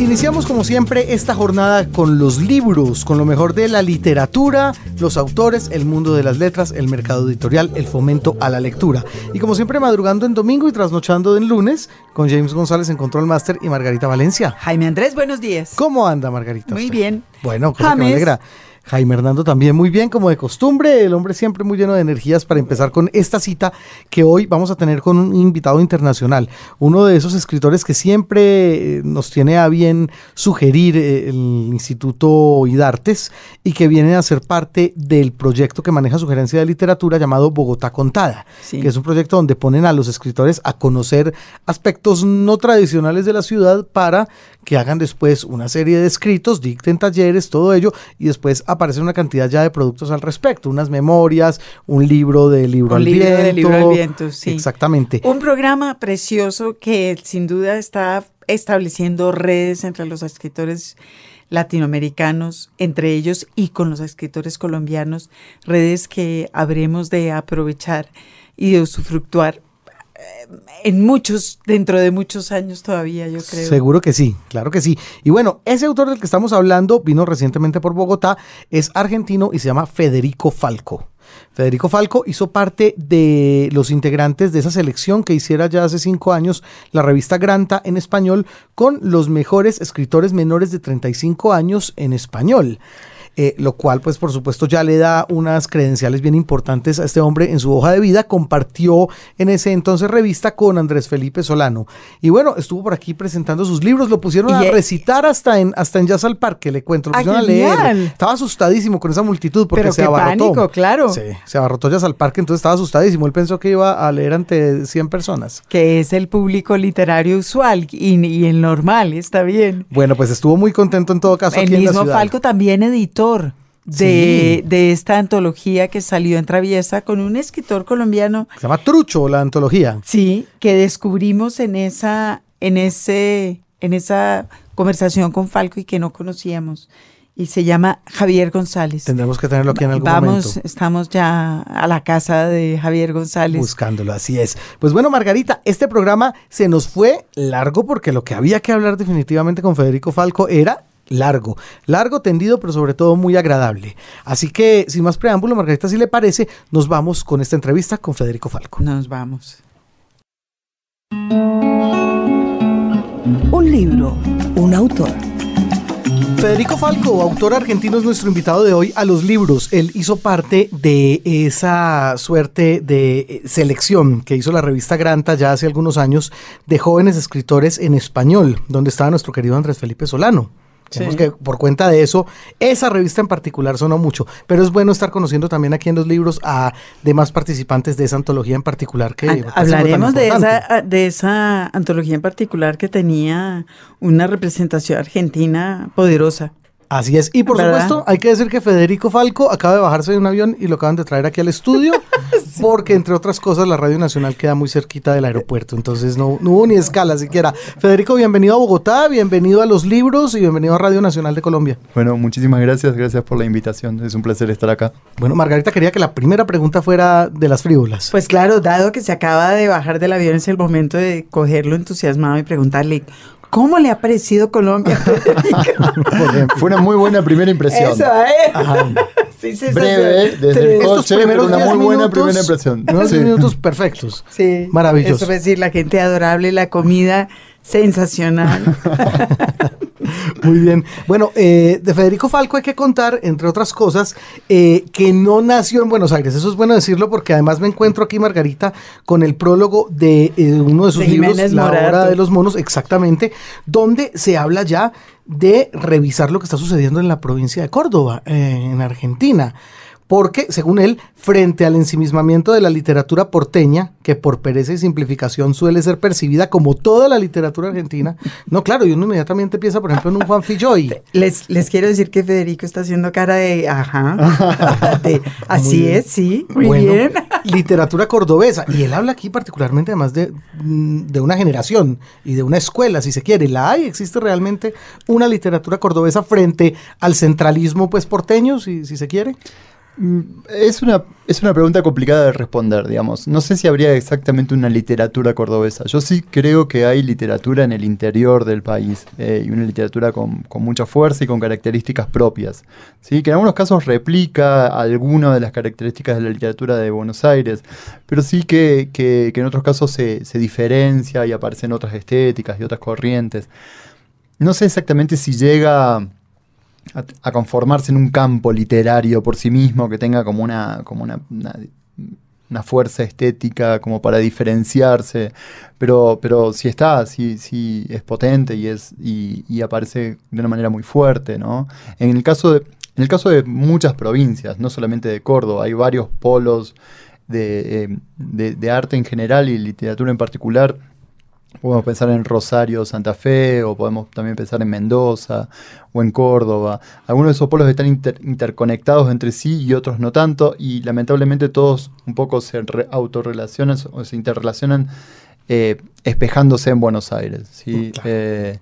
Iniciamos como siempre esta jornada con los libros, con lo mejor de la literatura, los autores, el mundo de las letras, el mercado editorial, el fomento a la lectura. Y como siempre madrugando en domingo y trasnochando en lunes con James González en Control Master y Margarita Valencia. Jaime Andrés, buenos días. ¿Cómo anda Margarita? Muy usted? bien. Bueno, cosa que me James. alegra. Jaime Hernando también muy bien, como de costumbre, el hombre siempre muy lleno de energías para empezar con esta cita que hoy vamos a tener con un invitado internacional, uno de esos escritores que siempre eh, nos tiene a bien sugerir eh, el Instituto IDARTES y que viene a ser parte del proyecto que maneja sugerencia de literatura llamado Bogotá Contada, Sí. que es un proyecto donde ponen a los escritores a conocer aspectos no tradicionales de la ciudad para que hagan después una serie de escritos, dicten talleres, todo ello, y después aparece una cantidad ya de productos al respecto, unas memorias, un libro de libro Un al libro viento. de libro al viento, sí. Exactamente. Un programa precioso que sin duda está estableciendo redes entre los escritores latinoamericanos, entre ellos y con los escritores colombianos, redes que habremos de aprovechar y de usufructuar en muchos, dentro de muchos años todavía, yo creo. Seguro que sí, claro que sí. Y bueno, ese autor del que estamos hablando vino recientemente por Bogotá, es argentino y se llama Federico Falco. Federico Falco hizo parte de los integrantes de esa selección que hiciera ya hace cinco años la revista Granta en español con los mejores escritores menores de 35 años en español. Eh, lo cual pues por supuesto ya le da unas credenciales bien importantes a este hombre en su hoja de vida. Compartió en ese entonces revista con Andrés Felipe Solano. Y bueno, estuvo por aquí presentando sus libros, lo pusieron a Y, eh, recitar hasta en, hasta en Jazz al Parque, le cuento, lo ¡Ah, pusieron a leer. Estaba asustadísimo con esa multitud porque Pero se qué abarrotó. pánico, claro. Sí, se abarrotó Jazz al Parque, entonces estaba asustadísimo. Él pensó que iba a leer ante 100 personas. que es el público literario usual y, y el normal, está bien. Bueno, pues estuvo muy contento en todo caso El aquí en la mismo ciudad. Falco también de, Sí. de esta antología que salió en Traviesa con un escritor colombiano, Se llama Trucho, la antología. sí, que descubrimos en esa, en ese, en esa conversación con Falco y que no conocíamos. Y se llama Javier González. Tendremos que tenerlo aquí en algún Vamos, momento. estamos ya a la casa de Javier González. Buscándolo, así es. Pues bueno, Margarita, este programa se nos fue largo porque lo que había que hablar definitivamente con Federico Falco era largo, largo, tendido, pero sobre todo muy agradable. Así que, sin más preámbulo, Margarita, si le parece, nos vamos con esta entrevista con Federico Falco. Nos vamos. Un libro, un autor. Federico Falco, autor argentino, es nuestro invitado de hoy a los libros. Él hizo parte de esa suerte de eh, selección que hizo la revista Granta ya hace algunos años de jóvenes escritores en español, donde estaba nuestro querido Andrés Felipe Solano. Digamos Sí. que por cuenta de eso, esa revista en particular sonó mucho, pero es bueno estar conociendo también aquí en los libros a demás participantes de esa antología en particular que Ha- Hablaremos de esa, de esa antología en particular que tenía una representación argentina poderosa. Así es. Y por ¿Verdad? supuesto, hay que decir que Federico Falco acaba de bajarse de un avión y lo acaban de traer aquí al estudio, porque entre otras cosas la Radio Nacional queda muy cerquita del aeropuerto, entonces no, no hubo ni escala siquiera. Federico, bienvenido a Bogotá, bienvenido a los libros y bienvenido a Radio Nacional de Colombia. Bueno, muchísimas gracias, gracias por la invitación. Es un placer estar acá. Bueno, Margarita quería que la primera pregunta fuera de las frívolas. Pues claro, dado que se acaba de bajar del avión, es el momento de cogerlo entusiasmado y preguntarle, ¿cómo le ha parecido Colombia? Fue una muy buena primera impresión. Eso, ¿eh? Sí, sí, sí, Breve, sí. desde el coche, primeros pero una 10 muy buena primera impresión. unos Sí. 10 minutos perfectos. Sí. Maravilloso. Eso es decir, la gente adorable, la comida sensacional. Muy bien. Bueno, eh, de Federico Falco hay que contar, entre otras cosas, eh, que no nació en Buenos Aires. Eso es bueno decirlo porque además me encuentro aquí, Margarita, con el prólogo de eh, uno de sus De libros, Jiménez La Morato. Hora de los Monos, exactamente, donde se habla ya de revisar lo que está sucediendo en la provincia de Córdoba, eh, en Argentina. Porque, según él, frente al ensimismamiento de la literatura porteña, que por pereza y simplificación suele ser percibida como toda la literatura argentina, no, claro, y uno inmediatamente piensa, por ejemplo, en un Juan Filloy. Les, les quiero decir que Federico está haciendo cara de, ajá, de, así es, sí, muy Bueno, bien. literatura cordobesa. Y él habla aquí particularmente además de, mm, de una generación y de una escuela, si se quiere. ¿La hay? ¿Existe realmente una literatura cordobesa frente al centralismo pues porteño, si, si se quiere? Mm, Es una, es una pregunta complicada de responder, digamos. No sé si habría exactamente una literatura cordobesa. Yo sí creo que hay literatura en el interior del país eh, y una literatura con, con mucha fuerza y con características propias. ¿sí? Que en algunos casos replica algunas de las características de la literatura de Buenos Aires, pero sí que, que- que en otros casos se, se diferencia y aparecen otras estéticas y otras corrientes. No sé exactamente si llega a, conformarse en un campo literario por sí mismo que tenga como una, como una, una- fuerza estética como para diferenciarse, pero, pero sí está, sí, sí es potente y, es, y, y aparece de una manera muy fuerte, ¿no? En el caso de, en el caso de muchas provincias, no solamente de Córdoba, hay varios polos de, eh, de- de arte en general y literatura en particular. Podemos pensar en Rosario, Santa Fe, o podemos también pensar en Mendoza o en Córdoba. Algunos de esos polos están inter- interconectados entre sí y otros no tanto, y lamentablemente todos un poco se re- autorrelacionan o se interrelacionan eh, espejándose en Buenos Aires. ¿sí? Claro. Eh,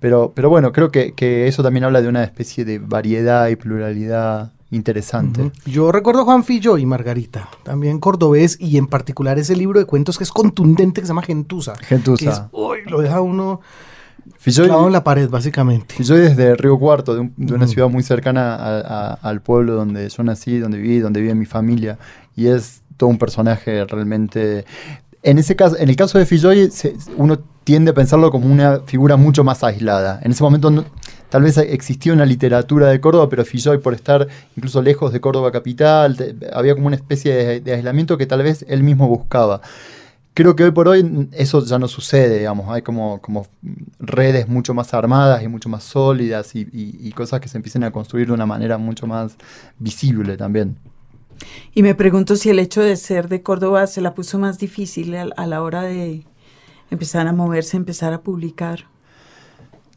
pero, pero bueno, creo que, que eso también habla de una especie de variedad y pluralidad interesante. Ujú. Yo recuerdo Juan Fillo y Margarita, también cordobés, y en particular ese libro de cuentos que es contundente, que se llama. Gentuza. Que es, uy, lo deja uno Filloy- clavado en la pared, básicamente. Y yo desde Río Cuarto, de, un- de una Ujú. ciudad muy cercana a- a- al pueblo donde yo nací, donde viví, donde vive mi familia, y es todo un personaje realmente... En ese caso, en el caso de Filloy, se- uno tiende a pensarlo como una figura mucho más aislada. En ese momento no- tal vez existía una literatura de Córdoba, pero Filloy por estar incluso lejos de Córdoba capital, te- había como una especie de, de aislamiento que tal vez él mismo buscaba. Creo que hoy por hoy eso ya no sucede, digamos, hay como, como redes mucho más armadas y mucho más sólidas y, y- y cosas que se empiecen a construir de una manera mucho más visible también. Y me pregunto si el hecho de ser de Córdoba se la puso más difícil a, a la hora de empezar a moverse, empezar a publicar.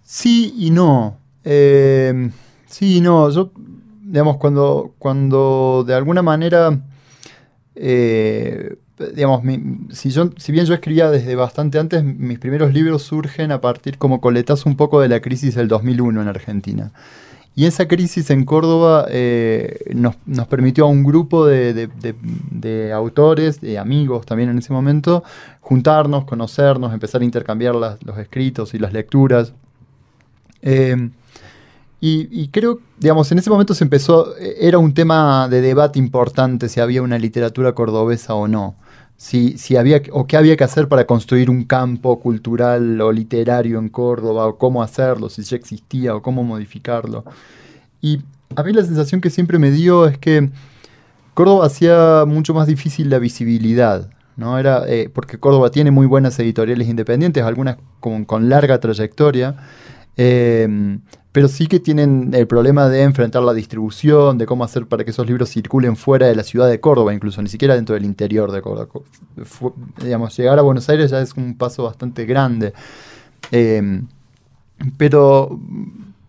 Sí y no. Eh, sí no. Yo, digamos, cuando, cuando de alguna manera, eh, digamos, si, bien yo escribía desde bastante antes, mis primeros libros surgen a partir como coletazo un poco de la crisis del 2001 en Argentina. Y esa crisis en Córdoba eh, nos, permitió a un grupo de, autores, de amigos también en ese momento, juntarnos, conocernos, empezar a intercambiar los escritos y las lecturas. Eh, y, y creo, digamos, en ese momento se empezó, eh, era un tema de debate importante si había una literatura cordobesa o no. Si, si había, o qué había que hacer para construir un campo cultural o literario en Córdoba, o cómo hacerlo, si ya existía, o cómo modificarlo. Y a mí la sensación que siempre me dio es que Córdoba hacía mucho más difícil la visibilidad, ¿no? Era, eh, porque Córdoba tiene muy buenas editoriales independientes, algunas con larga trayectoria, eh, pero sí que tienen el problema de enfrentar la distribución, de cómo hacer para que esos libros circulen fuera de la ciudad de Córdoba, incluso ni siquiera dentro del interior de Córdoba. Digamos, llegar a Buenos Aires ya es un paso bastante grande. Eh, pero,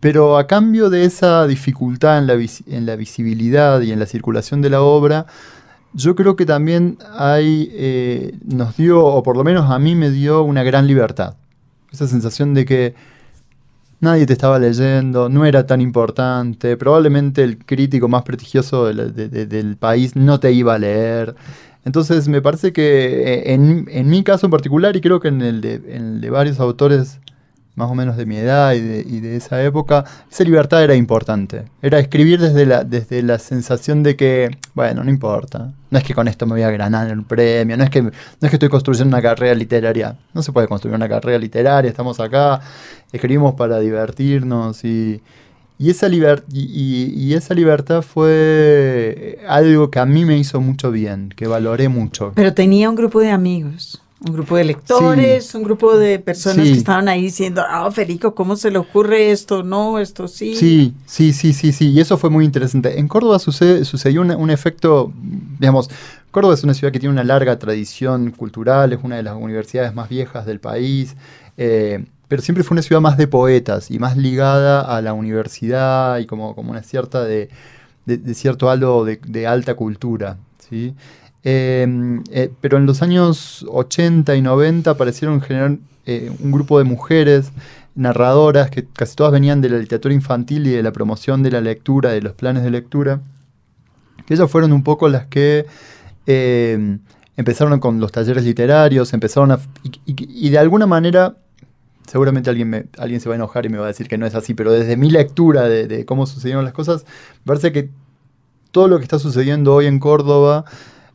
pero a cambio de esa dificultad en la, visibilidad y en la circulación de la obra, yo creo que también eh, nos dio, o por lo menos a mí me dio una gran libertad. Esa sensación de que nadie te estaba leyendo, no era tan importante, probablemente el crítico más prestigioso del país no te iba a leer. Entonces me parece que eh, en, en mi caso en particular, y creo que en el de, en el de varios autores más o menos de mi edad y de, y de esa época, esa libertad era importante. Era escribir desde la, desde la sensación de que, bueno, no importa. No es que con esto me voy a ganar el premio, no es que, no es que estoy construyendo una carrera literaria. No se puede construir una carrera literaria, estamos acá, escribimos para divertirnos y, y esa, liber- y, y- esa libertad fue algo que a mí me hizo mucho bien, que valoré mucho. Pero tenía un grupo de amigos, un grupo de lectores, un grupo de personas Sí. que estaban ahí diciendo, ah, Federico, ¿cómo se le ocurre esto? No, esto sí. Sí, sí, sí, sí, sí, y eso fue muy interesante. En Córdoba sucede, sucedió un, un efecto, digamos, Córdoba es una ciudad que tiene una larga tradición cultural, es una de las universidades más viejas del país, eh, pero siempre fue una ciudad más de poetas y más ligada a la universidad y como, como una cierta de, de- de cierto halo de, de alta cultura, ¿sí? Eh, eh, pero en los años 80 y 90 aparecieron en general eh, un grupo de mujeres narradoras que casi todas venían de la literatura infantil y de la promoción de la lectura, de los planes de lectura, que ellas fueron un poco las que eh, empezaron con los talleres literarios, empezaron a... Y, de alguna manera, seguramente alguien, alguien se va a enojar y me va a decir que no es así, pero desde mi lectura de, cómo sucedieron las cosas, parece que todo lo que está sucediendo hoy en Córdoba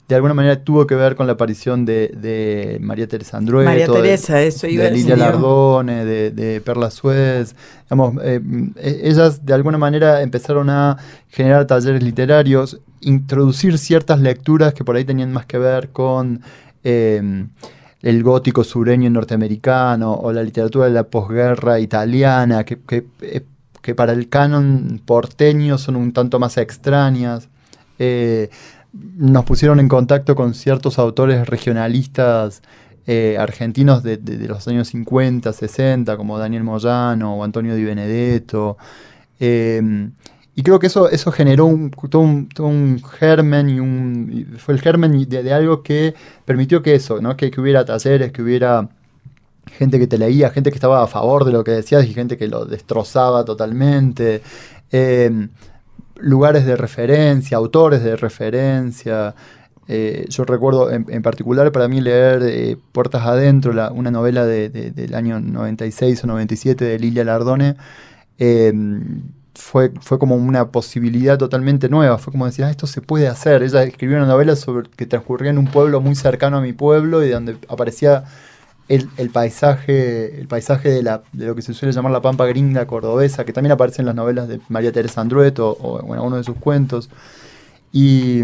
de alguna manera tuvo que ver con la aparición de, de María Teresa Andrueto, María de- Teresa, eso iba de a Lilia. Lardone, de, de Perla Suez. Digamos, eh, eh, ellas de alguna manera empezaron a generar talleres literarios, introducir ciertas lecturas que por ahí tenían más que ver con eh, el gótico sureño norteamericano o la literatura de la posguerra italiana, que, que, eh, que para el canon porteño son un tanto más extrañas. Eh, nos pusieron en contacto con ciertos autores regionalistas eh, argentinos de, los años 50, 60, como Daniel Moyano o Antonio Di Benedetto. Eh, y creo que eso, eso generó un, todo, un, germen y un. fue el germen de, algo que permitió que eso, ¿no? Que, que hubiera talleres, que hubiera gente que te leía, gente que estaba a favor de lo que decías y gente que lo destrozaba totalmente. Eh, lugares de referencia, autores de referencia. Eh, yo recuerdo en, particular para mí leer eh, Puertas Adentro, una novela de- de- del año 96 o 97 de Lilia Lardone, eh, fue, fue como una posibilidad totalmente nueva. Fue como decir, ah, esto se puede hacer. Ella escribió una novela sobre, que transcurría en un pueblo muy cercano a mi pueblo y donde aparecía el, paisaje, el paisaje de, la, de lo que se suele llamar la pampa gringa cordobesa, que también aparece en las novelas de María Teresa Andrueto o, o en alguno de sus cuentos. Y,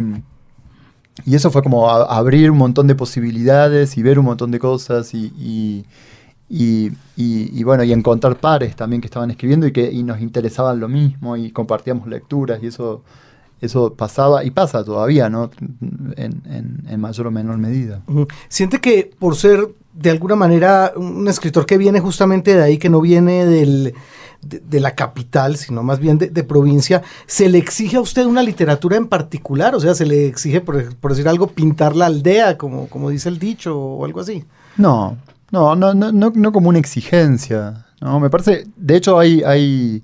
y eso fue como abrir un montón de posibilidades y ver un montón de cosas y- y- y bueno, y encontrar pares también que estaban escribiendo y que y nos interesaban lo mismo y compartíamos lecturas y eso, eso pasaba y pasa todavía, ¿no? En, en- en mayor o menor medida. Siente que por ser de alguna manera un escritor que viene justamente de ahí, que no viene del, de, de la capital, sino más bien de, de provincia, ¿se le exige a usted una literatura en particular? O sea, ¿se le exige, por, por decir algo, pintar la aldea, como, como dice el dicho, o algo así? No, no, no, no, no, no como una exigencia. No, me parece, de hecho hay, hay,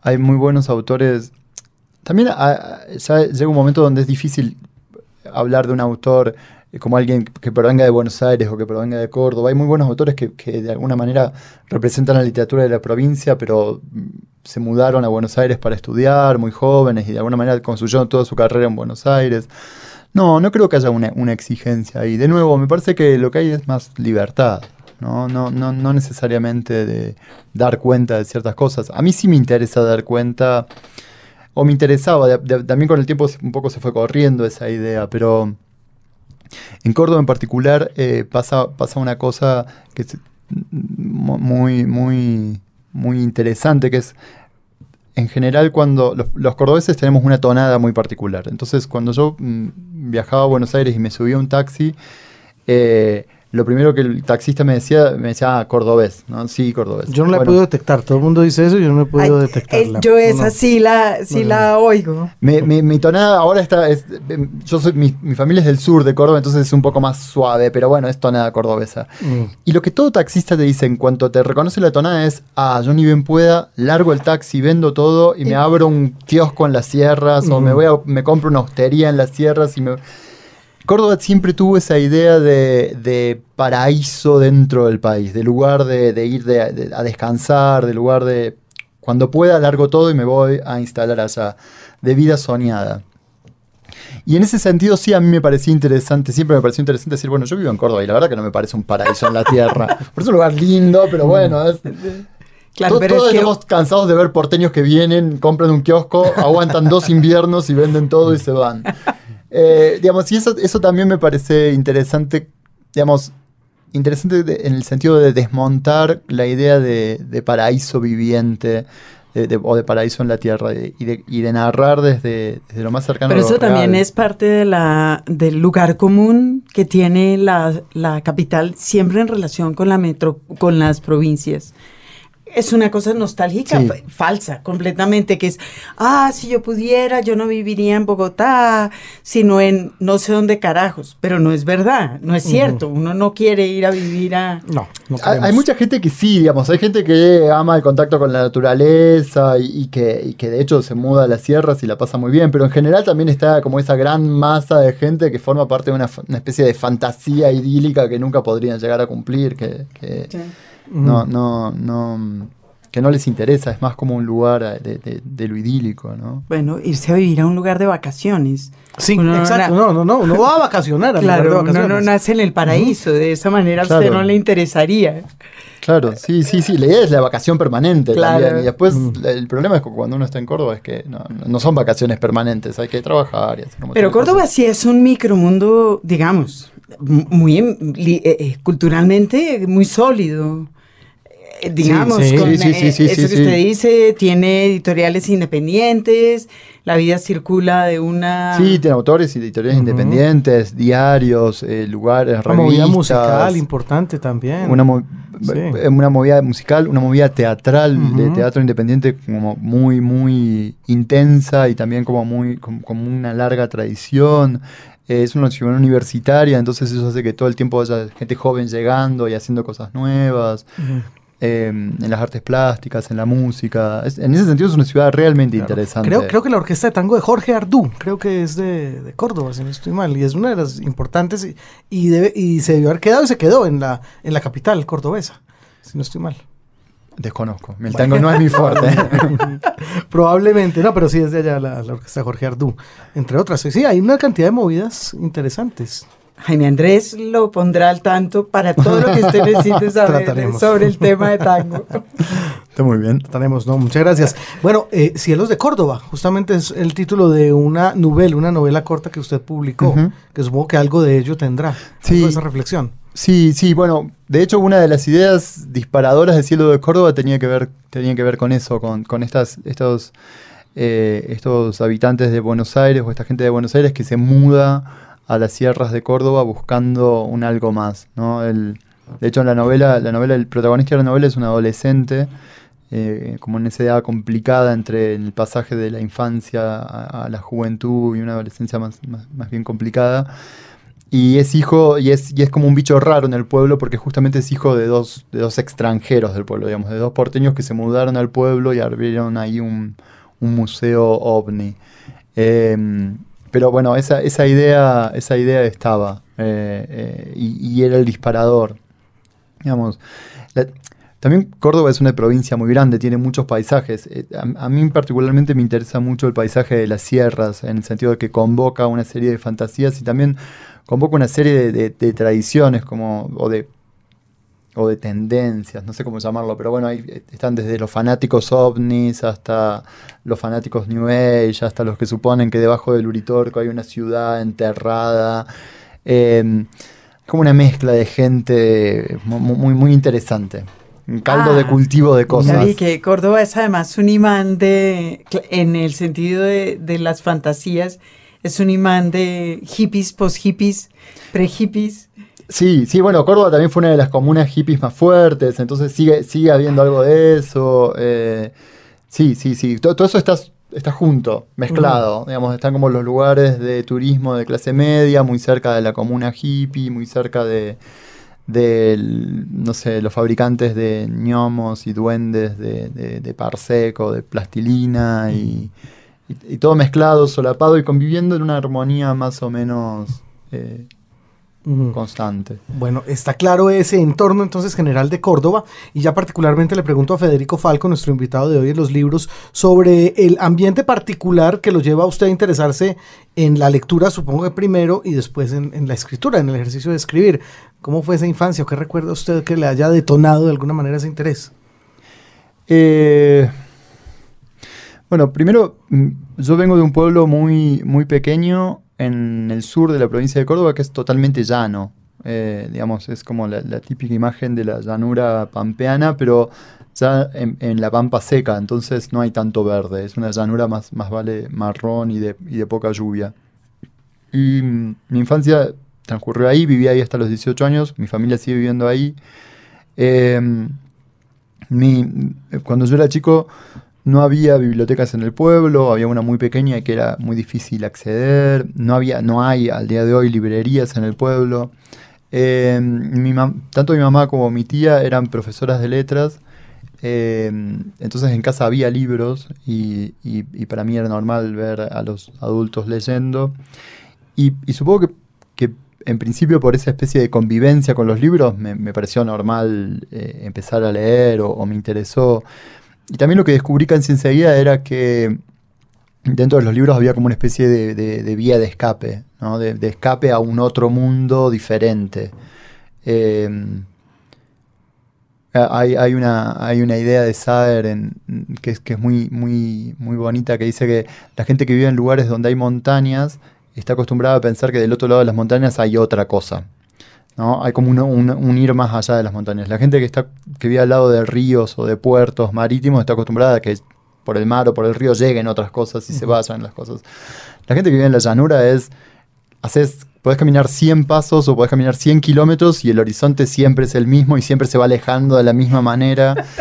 hay muy buenos autores. También ah, llega un momento donde es difícil hablar de un autor eh, como alguien que provenga de Buenos Aires o que provenga de Córdoba. Hay muy buenos autores que, que de alguna manera representan la literatura de la provincia, pero mm, se mudaron a Buenos Aires para estudiar, muy jóvenes, y de alguna manera construyeron toda su carrera en Buenos Aires. No, no creo que haya una, una exigencia ahí. De nuevo, me parece que lo que hay es más libertad. ¿no? No, no, no necesariamente de dar cuenta de ciertas cosas. A mí sí me interesa dar cuenta, o me interesaba, también con el tiempo un poco se fue corriendo esa idea, pero en Córdoba en particular eh, pasa, pasa una cosa que es mu- muy, muy, muy interesante, que es en general cuando los, los cordobeses tenemos una tonada muy particular. Entonces cuando yo mm, viajaba a Buenos Aires y me subía un taxi, eh, lo primero que el taxista me decía, me decía, ah, cordobés, ¿no? Sí, cordobés. Yo no la he Bueno, podido detectar, todo el mundo dice eso y yo no he podido Ay, detectarla. eh, yo esa no. sí la, sí No, no. la oigo. Me- me- mi tonada ahora está. es- em, yo soy, mi, mi familia es del sur de Córdoba, entonces es un poco más suave, pero bueno, es tonada cordobesa. Mm. Y lo que todo taxista te dice en cuanto te reconoce la tonada es: ah, yo ni bien pueda, largo el taxi, vendo todo y me abro un kiosco en las sierras, o me voy a, me compro una hostería en las sierras y me. Córdoba siempre tuvo esa idea de, de paraíso dentro del país, de lugar de, de ir de- a descansar, de lugar de cuando pueda largo todo y me voy a instalar allá, de vida soñada. Y en ese sentido sí a mí me parecía interesante, siempre me pareció interesante decir, bueno, yo vivo en Córdoba y la verdad que no me parece un paraíso en la tierra. Por es un lugar lindo, pero bueno, es, Claro, to- pero todos es que estamos cansados de ver porteños que vienen, compran un kiosco, aguantan dos inviernos y venden todo y se van. Eh, digamos, y eso, eso también me parece interesante, digamos, interesante de- en el sentido de desmontar la idea de, de paraíso viviente de- de- o de paraíso en la tierra y, de, y de narrar desde, desde lo más cercano Pero a lo eso también real. es parte de la, del lugar común que tiene la, la capital siempre en relación con, la metro, con las provincias. Es una cosa nostálgica, Sí. fa- falsa, completamente, que es, ah, si yo pudiera, yo no viviría en Bogotá, sino en no sé dónde carajos, pero no es verdad, no es cierto, uno no quiere ir a vivir a... No, no Hay, hay mucha gente que sí, digamos, hay gente que ama el contacto con la naturaleza y, y que, y que de hecho se muda a las sierras y la pasa muy bien, pero en general también está como esa gran masa de gente que forma parte de una, fa- una especie de fantasía idílica que nunca podrían llegar a cumplir, que, que no, no, no, que no les interesa, es más como un lugar de, de- de lo idílico, ¿no? Bueno, irse a vivir a un lugar de vacaciones. Sí, Uno no exacto. No, no, no. Uno va a vacacionar al Claro, lugar de uno no nace en el paraíso, de esa manera a usted no le interesaría. Claro, sí, sí, sí, la idea es la vacación permanente Claro. también. Y después la- el problema es que cuando uno está en Córdoba es que no, no son vacaciones permanentes, hay que trabajar y hacer Pero Córdoba cosas. sí es un micromundo, digamos, muy em- eh, eh, culturalmente muy sólido. Eh, Digamos, sí, con, sí, sí, sí, eh, sí, eso sí, que sí. usted dice, tiene editoriales independientes, la vida circula de una... Sí, tiene autores y editoriales Ujú. independientes, diarios, eh, lugares, Una movida revistas, musical importante también. Una, mo- Sí. eh, una movida musical, una movida teatral, de Ujú. teatro independiente como muy, muy intensa y también como muy, como, como una larga tradición. Es una ciudad universitaria, entonces eso hace que todo el tiempo haya gente joven llegando y haciendo cosas nuevas. Ujú. Eh, en las artes plásticas, en la música. Es- en ese sentido es una ciudad realmente Claro. interesante. Creo, creo que la orquesta de tango de Jorge Ardú, creo que es de, de Córdoba, si no estoy mal, y es una de las importantes y, y, debe- y se debió haber quedado y se quedó en la, en la capital cordobesa, si no estoy mal. Desconozco. El tango no es mi fuerte. Probablemente, no, pero sí es de allá la, la orquesta de Jorge Ardú, entre otras. Sí, hay una cantidad de movidas interesantes. Jaime Andrés lo pondrá al tanto para todo lo que usted necesite saber Trataremos. sobre el tema de tango. Está muy bien. Tenemos, no, muchas gracias. Bueno, eh, Cielos de Córdoba, justamente es el título de una novela, una novela corta que usted publicó, que supongo que algo de ello tendrá, Sí. algo de esa reflexión. Sí, sí, bueno, de hecho una de las ideas disparadoras de Cielo de Córdoba tenía que ver, tenía que ver con eso, con, con estas, estos, eh, estos habitantes de Buenos Aires o esta gente de Buenos Aires que se muda a las sierras de Córdoba buscando un algo más, ¿no? El, de hecho en la novela, la novela, el protagonista de la novela es un adolescente, eh, como en esa edad complicada entre el pasaje de la infancia a, a la juventud y una adolescencia más, más, más bien complicada. Y es hijo, y es, y es como un bicho raro en el pueblo porque justamente es hijo de dos, de dos extranjeros del pueblo, digamos, de dos porteños que se mudaron al pueblo y abrieron ahí un, un museo ovni. Eh, pero bueno, esa, esa, idea, esa idea estaba eh, eh, y, era el disparador. Digamos, también Córdoba es una provincia muy grande, tiene muchos paisajes. Eh, A, mí particularmente me interesa mucho el paisaje de las sierras, en el sentido de que convoca una serie de fantasías y también convoca una serie de, de- de tradiciones como, o de o de tendencias, no sé cómo llamarlo, pero bueno, ahí eh, están desde los fanáticos ovnis hasta los fanáticos New Age, hasta los que suponen que debajo del Uritorco hay una ciudad enterrada. Eh, como una mezcla de gente mu- mu- muy, muy interesante. Un caldo Ah, de cultivo de Ya cosas. vi que Córdoba es además un imán de, en el sentido de, de las fantasías, es un imán de hippies, post-hippies, pre-hippies. Sí, sí, bueno, Córdoba también fue una de las comunas hippies más fuertes, entonces sigue, sigue habiendo algo de eso. eh, sí, sí, sí, todo, todo eso está, está junto, mezclado. Digamos, están como los lugares de turismo de clase media, muy cerca de la comuna hippie, muy cerca de, del, no sé, los fabricantes de ñomos y duendes de, de, de parseco, de plastilina y, y- y todo mezclado, solapado y conviviendo en una armonía más o menos eh, Constante. Bueno, está claro ese entorno entonces general de Córdoba y ya particularmente le pregunto a Federico Falco, nuestro invitado de hoy en los libros, sobre el ambiente particular que lo lleva a usted a interesarse en la lectura, supongo que primero, y después en, en la escritura, en el ejercicio de escribir. ¿Cómo fue esa infancia o qué recuerda usted que le haya detonado de alguna manera ese interés? Eh, bueno, primero, mm, yo vengo de un pueblo muy, muy pequeño en el sur de la provincia de Córdoba que es totalmente llano. Eh, digamos, es como la, típica imagen de la llanura pampeana, pero ya en, la pampa seca, entonces no hay tanto verde. Es una llanura más, más vale marrón y de, y de poca lluvia. Y mm, mi infancia transcurrió ahí, viví ahí hasta los 18 años, mi familia sigue viviendo ahí. Em, Mi, cuando yo era chico no había bibliotecas en el pueblo, había una muy pequeña y que era muy difícil acceder, no, había, no hay al día de hoy librerías en el pueblo. Mi tanto mi mamá como mi tía eran profesoras de letras, eh, entonces en casa había libros y, para mí era normal ver a los adultos leyendo. Y, supongo que, en principio por esa especie de convivencia con los libros me, pareció normal eh, empezar a leer o me interesó. Y también lo que descubrí casi enseguida era que dentro de los libros había como una especie de, vía de escape, ¿no? de, escape a un otro mundo diferente. Em, hay, una, hay una idea de Saer en, que, es, que es muy, muy, muy bonita, que dice que la gente que vive en lugares donde hay montañas está acostumbrada a pensar que del otro lado de las montañas hay otra cosa. ¿No? Hay como un, ir más allá de las montañas. La gente que, está, que vive al lado de ríos o de puertos marítimos está acostumbrada a que por el mar o por el río lleguen otras cosas y se vayan las cosas. La gente que vive en la llanura es, haces, podés caminar 100 pasos o podés caminar 100 kilómetros y el horizonte siempre es el mismo y siempre se va alejando de la misma manera.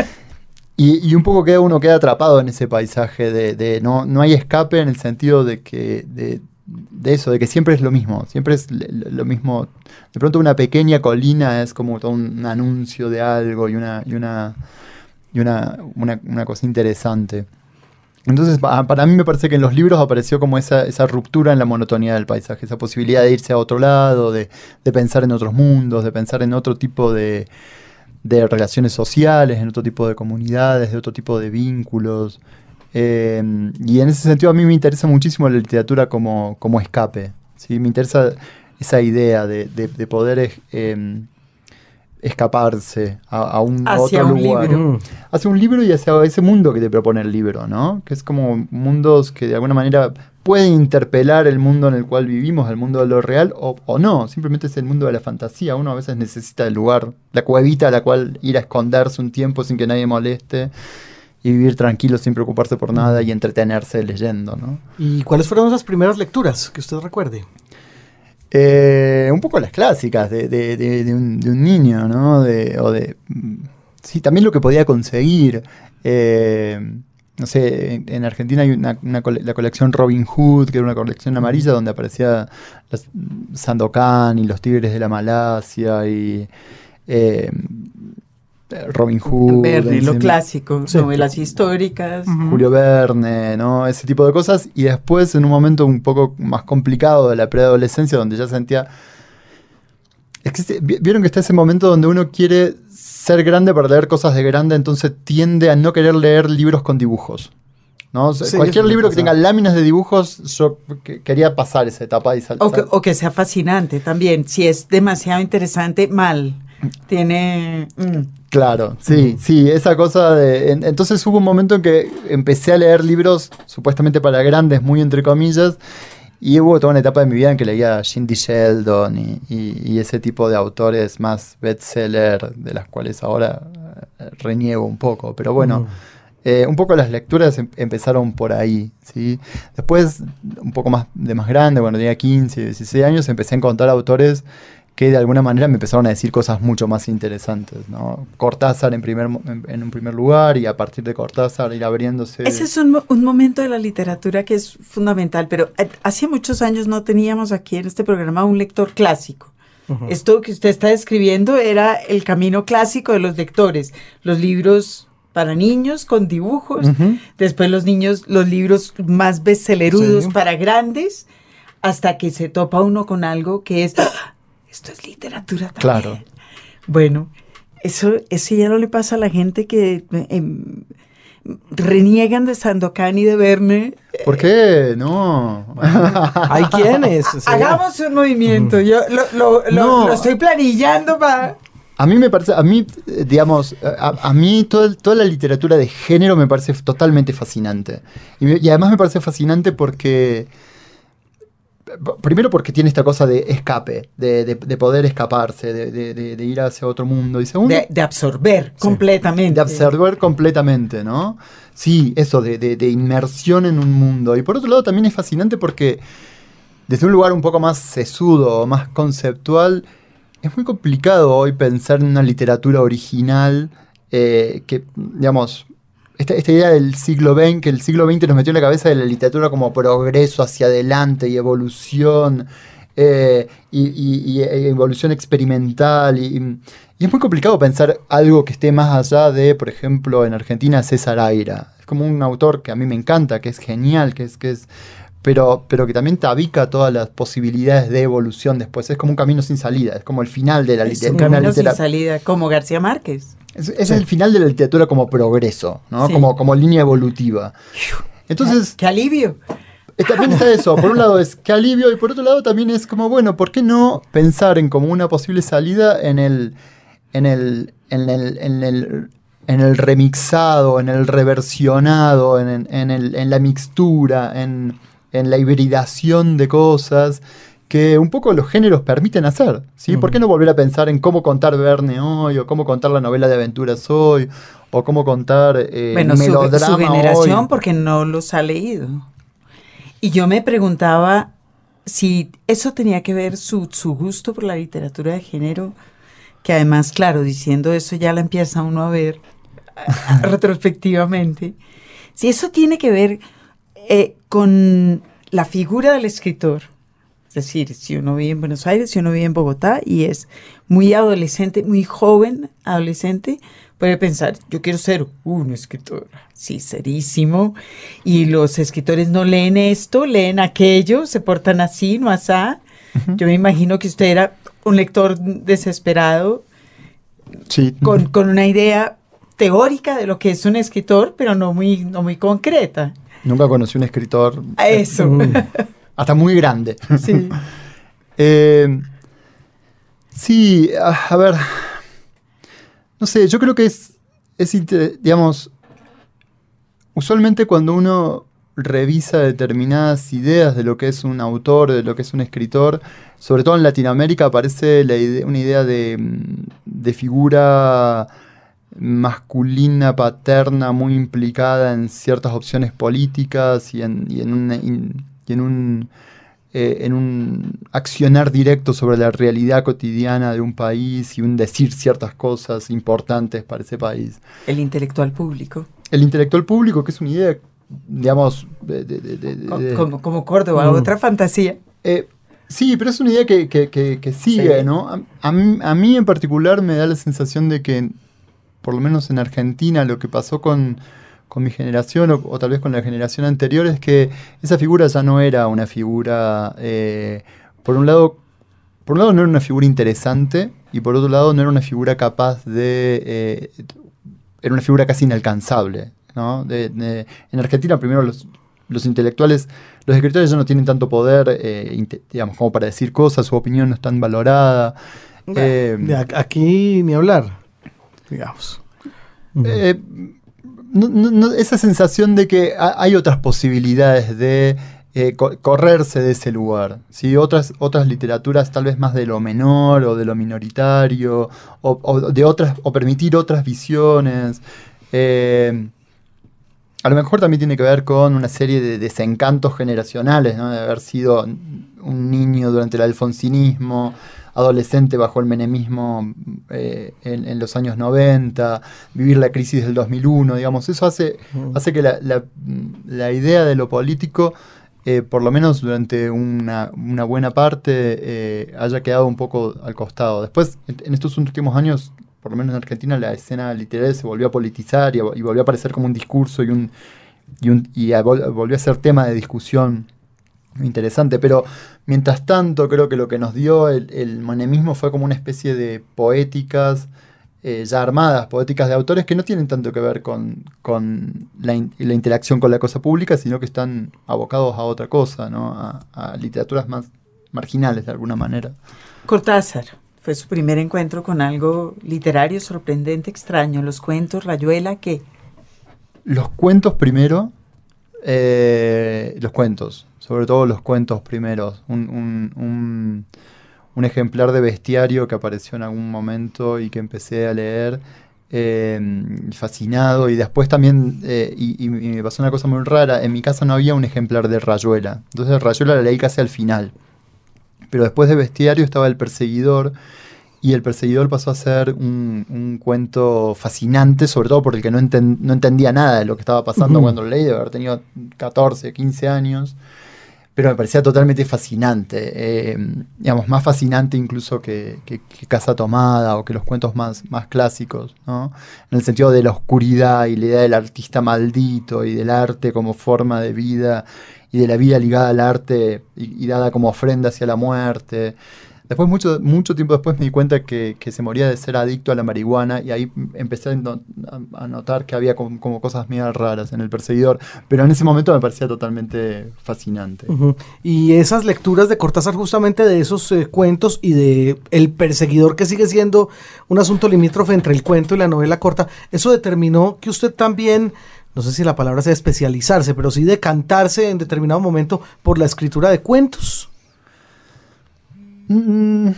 Y, un poco queda, uno queda atrapado en ese paisaje de, no, no hay escape en el sentido de que de, de eso, de que siempre es lo mismo, siempre es lo mismo. De pronto una pequeña colina es como todo un anuncio de algo y una, y una, y una, una, cosa interesante. Entonces, para mí me parece que en los libros apareció como esa, esa ruptura en la monotonía del paisaje, esa posibilidad de irse a otro lado, de, de pensar en otros mundos, de pensar en otro tipo de, de relaciones sociales, en otro tipo de comunidades, de otro tipo de vínculos. Eh, y en ese sentido a mí me interesa muchísimo la literatura como, como escape. ¿sí? Me interesa esa idea de, de, poder eh, escaparse a, un hacia otro un lugar. Libro. Mm. Hacia un libro y hacia ese mundo que te propone el libro, ¿no? Que es como mundos que de alguna manera pueden interpelar el mundo en el cual vivimos, el mundo de lo real, o, o no, simplemente es el mundo de la fantasía. Uno a veces necesita el lugar, la cuevita a la cual ir a esconderse un tiempo sin que nadie moleste y vivir tranquilo sin preocuparse por nada y entretenerse leyendo, ¿no? ¿Y cuáles fueron esas primeras lecturas que usted recuerde? Eh, un poco las clásicas de, de, un, niño, ¿no? De, o de, sí, también lo que podía conseguir. Eh, no sé, en, Argentina hay una, la colección Robin Hood, que era una colección amarilla donde aparecía Sandokan y los Tigres de la Malasia y eh, Robin Hood. Verne, lo clásico, novelas históricas. Julio Verne, ¿no? Ese tipo de cosas. Y después, en un momento un poco más complicado de la preadolescencia, donde ya sentía. Vieron que está ese momento donde uno quiere ser grande para leer cosas de grande, entonces tiende a no querer leer libros con dibujos. ¿no? cualquier libro que tenga láminas de dibujos, yo quería pasar esa etapa y saltar. o que sea fascinante también. Si es demasiado interesante, mal. Tiene... Mm. Claro, sí, sí, esa cosa de... entonces hubo un momento en que empecé a leer libros supuestamente para grandes, muy entre comillas, y hubo toda una etapa de mi vida en que leía Cindy Sheldon y, ese tipo de autores más bestseller, de las cuales ahora eh, reniego un poco, pero bueno... Eh, un poco las lecturas em, empezaron por ahí, ¿sí? Después, un poco más de más grande, cuando tenía 15, 16 años, empecé a encontrar autores que de alguna manera me empezaron a decir cosas mucho más interesantes, ¿no? Cortázar en, primer, en, un primer lugar y a partir de Cortázar ir abriéndose. Ese es un, un momento de la literatura que es fundamental, pero eh, hace muchos años no teníamos aquí en este programa un lector clásico. Esto que usted está describiendo era el camino clásico de los lectores, los libros para niños con dibujos, después los niños, los libros más bestsellerudos para grandes, hasta que se topa uno con algo que es esto es literatura también. Claro. Bueno, eso, eso ya no le pasa a la gente que em, reniegan de Sandokan y de Verne. ¿Por qué? No. Hay quienes. Hagamos un movimiento. Yo lo, estoy planillando para... A mí me parece, a mí, digamos, a, mí toda la literatura de género me parece totalmente fascinante. y además me parece fascinante porque primero porque tiene esta cosa de escape, de, poder escaparse, de, ir hacia otro mundo. Y segundo, de, absorber completamente. De absorber completamente, ¿no? Sí, eso, de, inmersión en un mundo. Y por otro lado también es fascinante porque desde un lugar un poco más sesudo, más conceptual, es muy complicado hoy pensar en una literatura original eh, que, digamos, esta, esta, idea del siglo XX, que el siglo XX nos metió en la cabeza de la literatura como progreso hacia adelante y evolución, eh, y, y, evolución experimental. Y, y, es muy complicado pensar algo que esté más allá de, por ejemplo, en Argentina, César Aira. Es como un autor que a mí me encanta, que es genial, que es... Que es pero, pero que también tabica todas las posibilidades de evolución después. Es como un camino sin salida, es como el final de la literatura. Es un camino sin salida, como García Márquez. Es, es sí. el final de la literatura como progreso, ¿no? Sí. Como, como línea evolutiva. Entonces. ¡Qué alivio! También está eso. Por un lado es qué alivio, y por otro lado también es como, bueno, ¿por qué no pensar en como una posible salida en el. en el. en el. en el en el remixado, en el reversionado, en, en, el, en la mixtura, en, en la hibridación de cosas que un poco los géneros permiten hacer. ¿sí? ¿Por qué no volver a pensar en cómo contar Verne hoy, o cómo contar la novela de aventuras hoy, o cómo contar eh, bueno, melodrama su, su generación hoy? porque no los ha leído. Y yo me preguntaba si eso tenía que ver su, su gusto por la literatura de género, que además, claro, diciendo eso ya la empieza uno a ver retrospectivamente. Si eso tiene que ver eh, con la figura del escritor. Es decir, si uno vive en Buenos Aires, si uno vive en Bogotá y es muy adolescente, muy joven adolescente, puede pensar, yo quiero ser un escritor, sí, serísimo, y los escritores no leen esto, leen aquello, se portan así, no asá. Uh -huh. Yo me imagino que usted era un lector desesperado, sí. con, con una idea teórica de lo que es un escritor, pero no muy, no muy concreta. Nunca conocí un escritor. A eso. Mm, hasta muy grande. Sí. eh, sí, a, a, ver. No sé, yo creo que es, es, digamos, usualmente cuando uno revisa determinadas ideas de lo que es un autor, de lo que es un escritor, sobre todo en Latinoamérica aparece la idea, una idea de, de figura masculina, paterna, muy implicada en ciertas opciones políticas y en, y en, una, y en un, eh, en un accionar directo sobre la realidad cotidiana de un país y un decir ciertas cosas importantes para ese país. El intelectual público. El intelectual público, que es una idea, digamos... De, de, de, como, como, Córdoba, mm. otra fantasía. Eh, Sí, pero es una idea que, que, que, que sigue, sí. ¿no? A, a, mí, a, mí, en particular me da la sensación de que por lo menos en Argentina, lo que pasó con, con mi generación o, o, tal vez con la generación anterior es que esa figura ya no era una figura, eh, por un lado, por un lado no era una figura interesante y por otro lado no era una figura capaz de, eh, era una figura casi inalcanzable, ¿no? De, de, en Argentina primero los, los intelectuales, los escritores ya no tienen tanto poder, eh, digamos, como para decir cosas, su opinión no es tan valorada. Eh, aquí ni hablar digamos. Eh, no, no, esa sensación de que hay otras posibilidades de eh, co correrse de ese lugar. ¿sí? Otras, otras literaturas tal vez más de lo menor o de lo minoritario, o, o de otras, o permitir otras visiones. Eh, a lo mejor también tiene que ver con una serie de desencantos generacionales, ¿no? de haber sido un niño durante el alfonsinismo, adolescente bajo el menemismo eh, en, en, los años 90, vivir la crisis del 2001, digamos, eso hace, uh. hace que la, la, la, idea de lo político, eh, por lo menos durante una, una buena parte, eh, haya quedado un poco al costado. Después, en estos últimos años, por lo menos en Argentina, la escena literaria se volvió a politizar y, y volvió a aparecer como un discurso y, un, y, un, y a, volvió a ser tema de discusión interesante, pero mientras tanto creo que lo que nos dio el, el monemismo fue como una especie de poéticas eh, ya armadas, poéticas de autores que no tienen tanto que ver con, con la, in, la, interacción con la cosa pública, sino que están abocados a otra cosa, ¿no? a, a literaturas más marginales de alguna manera. Cortázar. Fue su primer encuentro con algo literario sorprendente, extraño. Los cuentos, Rayuela, ¿qué? Los cuentos primero, eh, los cuentos, sobre todo los cuentos primeros. Un, un, un, un, ejemplar de bestiario que apareció en algún momento y que empecé a leer. Eh, fascinado y después también eh, y, y, me pasó una cosa muy rara en mi casa no había un ejemplar de Rayuela entonces Rayuela la leí casi al final pero después de Bestiario estaba El Perseguidor y El perseguidor pasó a ser un, un cuento fascinante, sobre todo por el que no, enten- no entendía nada de lo que estaba pasando cuando lo leí, de haber tenido 14, 15 años. Pero me parecía totalmente fascinante, eh, digamos, más fascinante incluso que, que- Casa Tomada o que los cuentos más, más clásicos, ¿no? En el sentido de la oscuridad y la idea del artista maldito y del arte como forma de vida y de la vida ligada al arte y, y dada como ofrenda hacia la muerte. Después, mucho, mucho tiempo después, me di cuenta que, que se moría de ser adicto a la marihuana y ahí empecé a, no- a- a notar que había como, cosas medio raras en el perseguidor. Pero en ese momento me parecía totalmente fascinante. Y esas lecturas de Cortázar justamente de esos eh, cuentos y de El perseguidor que sigue siendo un asunto limítrofe entre el cuento y la novela corta, eso determinó que usted también, no sé si la palabra sea especializarse, pero sí decantarse en determinado momento por la escritura de cuentos. Mm,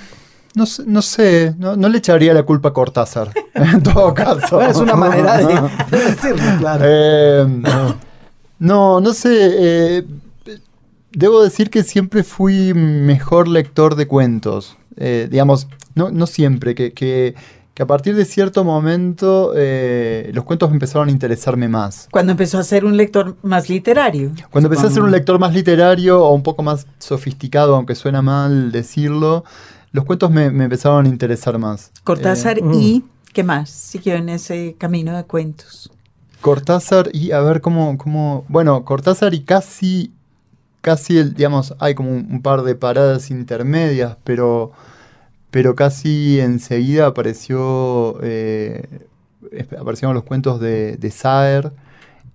No sé, no, sé, no, no le echaría la culpa a Cortázar, en todo caso. es una manera de, de decirlo, claro. Eh, no, no sé. eh, debo decir que siempre fui mejor lector de cuentos. Eh, digamos, no, no siempre, que, que- que a partir de cierto momento eh, los cuentos empezaron a interesarme más. Cuando empezó a ser un lector más literario. Cuando empecé a ser un lector más literario o un poco más sofisticado, aunque suena mal decirlo, los cuentos me, me empezaron a interesar más. Cortázar Eh, Mm. y, ¿qué más? Siguió en ese camino de cuentos. Cortázar y a ver cómo, cómo, bueno, Cortázar y casi, casi, el, digamos, hay como un, un par de paradas intermedias, pero, pero casi enseguida apareció, eh, aparecieron los cuentos de, de Saer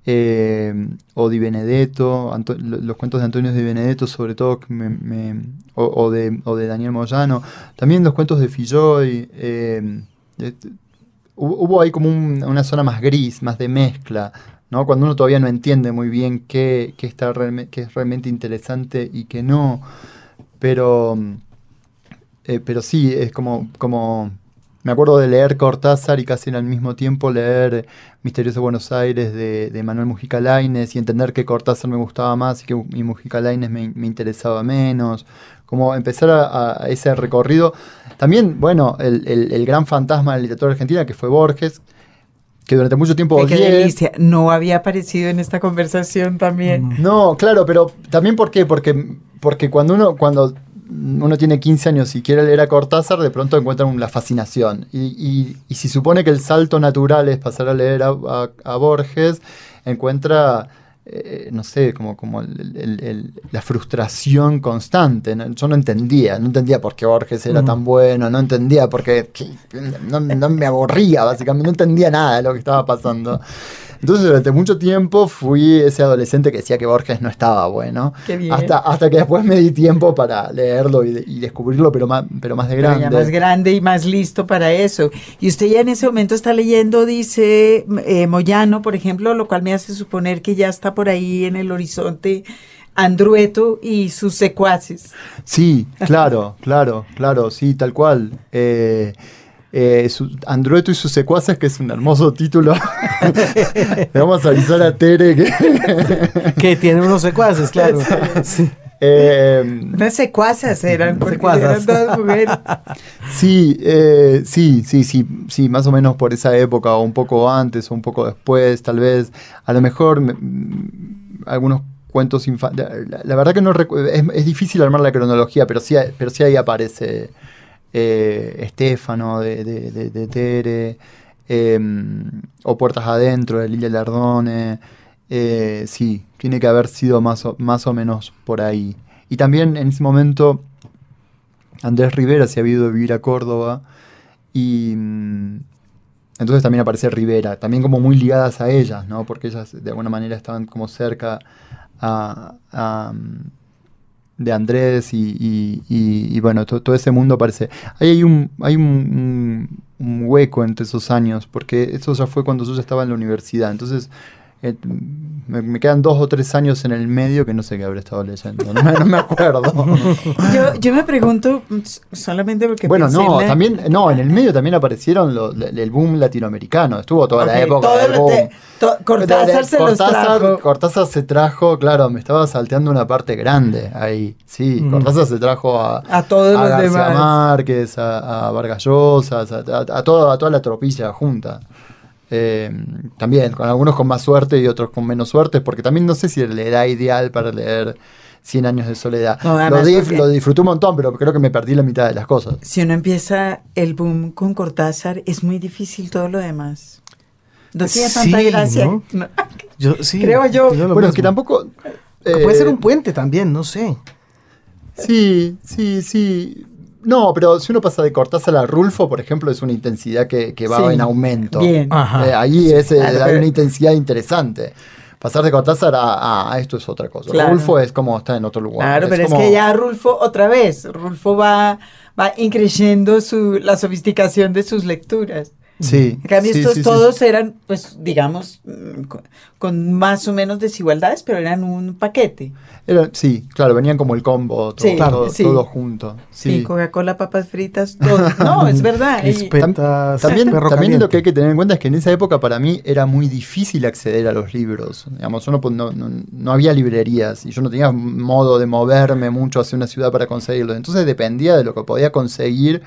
eh, o Di Benedetto, los cuentos de Antonio Di Benedetto sobre todo, o, de, o de Daniel Moyano, también los cuentos de Filloy, eh, hubo, ahí como un- una zona más gris, más de mezcla, ¿no? Cuando uno todavía no entiende muy bien qué, qué está qué es realmente interesante y qué no. Pero, mm, eh, pero sí, es como, como. Me acuerdo de leer Cortázar y casi al mismo tiempo leer Misterioso Buenos Aires de, de Manuel Mujica Lainez y entender que Cortázar me gustaba más y que mi Mujica Lainez me, me interesaba menos. Como empezar a, a ese recorrido. También, bueno, el, el- el gran fantasma de la literatura argentina que fue Borges, que durante mucho tiempo qué delicia. No había aparecido en esta conversación también. No, claro, pero también ¿por qué? Porque, porque cuando uno, cuando uno tiene 15 años y quiere leer a Cortázar, de pronto encuentra una fascinación. Y, y- y si supone que el salto natural es pasar a leer a, a- a Borges, encuentra, eh, no sé, como, como el- el- el- la frustración constante. ¿no? Yo no entendía, no entendía por qué Borges era tan bueno, no entendía por qué, no me aburría, básicamente, no entendía nada de lo que estaba pasando. Entonces durante mucho tiempo fui ese adolescente que decía que Borges no estaba bueno. Qué bien. Hasta, hasta que después me di tiempo para leerlo y, y descubrirlo, pero más, pero más de Pero grande. ya más grande y más listo para eso. Y usted ya en ese momento está leyendo, dice eh, Moyano, por ejemplo, lo cual me hace suponer que ya está por ahí en el horizonte Andrueto y sus secuaces. Sí, claro, claro, claro, sí, tal cual. Eh, eh, su- Andrueto y sus secuaces, que es un hermoso título. Le vamos a avisar a Tere que... Que tiene unos secuaces, claro. Sí. eh, Unas secuazas eran, porque Secuazas. eran todas mujeres. Sí, eh, sí, sí, sí, sí, más o menos por esa época, o un poco antes, o un poco después, tal vez. A lo mejor me- mm, algunos cuentos infantiles. La, la verdad que no es, es difícil armar la cronología, pero sí, pero sí ahí aparece eh, Estefano de, Tere, eh, o Puertas Adentro de Lilia Lardone. eh, sí, tiene que haber sido más o, más o menos por ahí. Y también en ese momento Andrés Rivera se había ido a vivir a Córdoba y mm, entonces también aparece Rivera, también como muy ligadas a ellas, ¿no? Porque ellas de alguna manera estaban como cerca a, de Andrés y, y- bueno, to- todo ese mundo aparece. Ahí hay un, hay un- un hueco entre esos años, porque eso ya fue cuando yo ya estaba en la universidad, entonces eh, me, me quedan dos o tres años en el medio que no sé qué habré estado leyendo. No me, no me acuerdo. Yo, yo me pregunto, solamente porque Bueno, no, la- también, no, en el medio también aparecieron lo- el boom latinoamericano. Estuvo toda Ok, la época todo del boom. te- to- Cortázar se los trajo. Cortázar se trajo, claro, me estaba salteando una parte grande ahí. Sí, Mm. Cortázar se trajo a, A todos a los García demás. Márquez, a, a Vargas Llosa, a, a- a toda, a toda la tropilla junta. Eh, también, con algunos con más suerte y otros con menos suerte, porque también no sé si la edad ideal para leer 100 años de soledad. No, lo, dif- porque- lo disfruté un montón, pero creo que me perdí la mitad de las cosas. Si uno empieza el boom con Cortázar, es muy difícil todo lo demás. No tiene tanta gracia. ¿no? No. Yo, sí, Creo yo. Bueno, es que tampoco... Puede eh, ser un puente también, no sé. Sí, sí, sí. No, pero si uno pasa de Cortázar a Rulfo, por ejemplo, es una intensidad que, que va Sí. en aumento. Bien. Ajá. Eh, ahí es, eh, Claro, hay pero- una intensidad interesante. Pasar de Cortázar a, a- a esto es otra cosa. Claro. Rulfo es como está en otro lugar. Claro, pero como- es que ya Rulfo, otra vez, Rulfo va, va increciendo su, la sofisticación de sus lecturas. Sí. En cambio, sí, estos sí, sí. todos eran, pues, digamos, mm, con, más o menos desigualdades, pero eran un paquete. Era- sí, claro, venían como el combo, todo, Sí, claro. todo, sí. todo junto. Sí, Sí. Coca-Cola, papas fritas, todo. No, es verdad. y- Crispetas, También, perro también lo que hay que tener en cuenta es que en esa época para mí era muy difícil acceder a los libros. Digamos, uno, pues, no, no, no había librerías y yo no tenía modo de moverme mucho hacia una ciudad para conseguirlos. Entonces dependía de lo que podía conseguir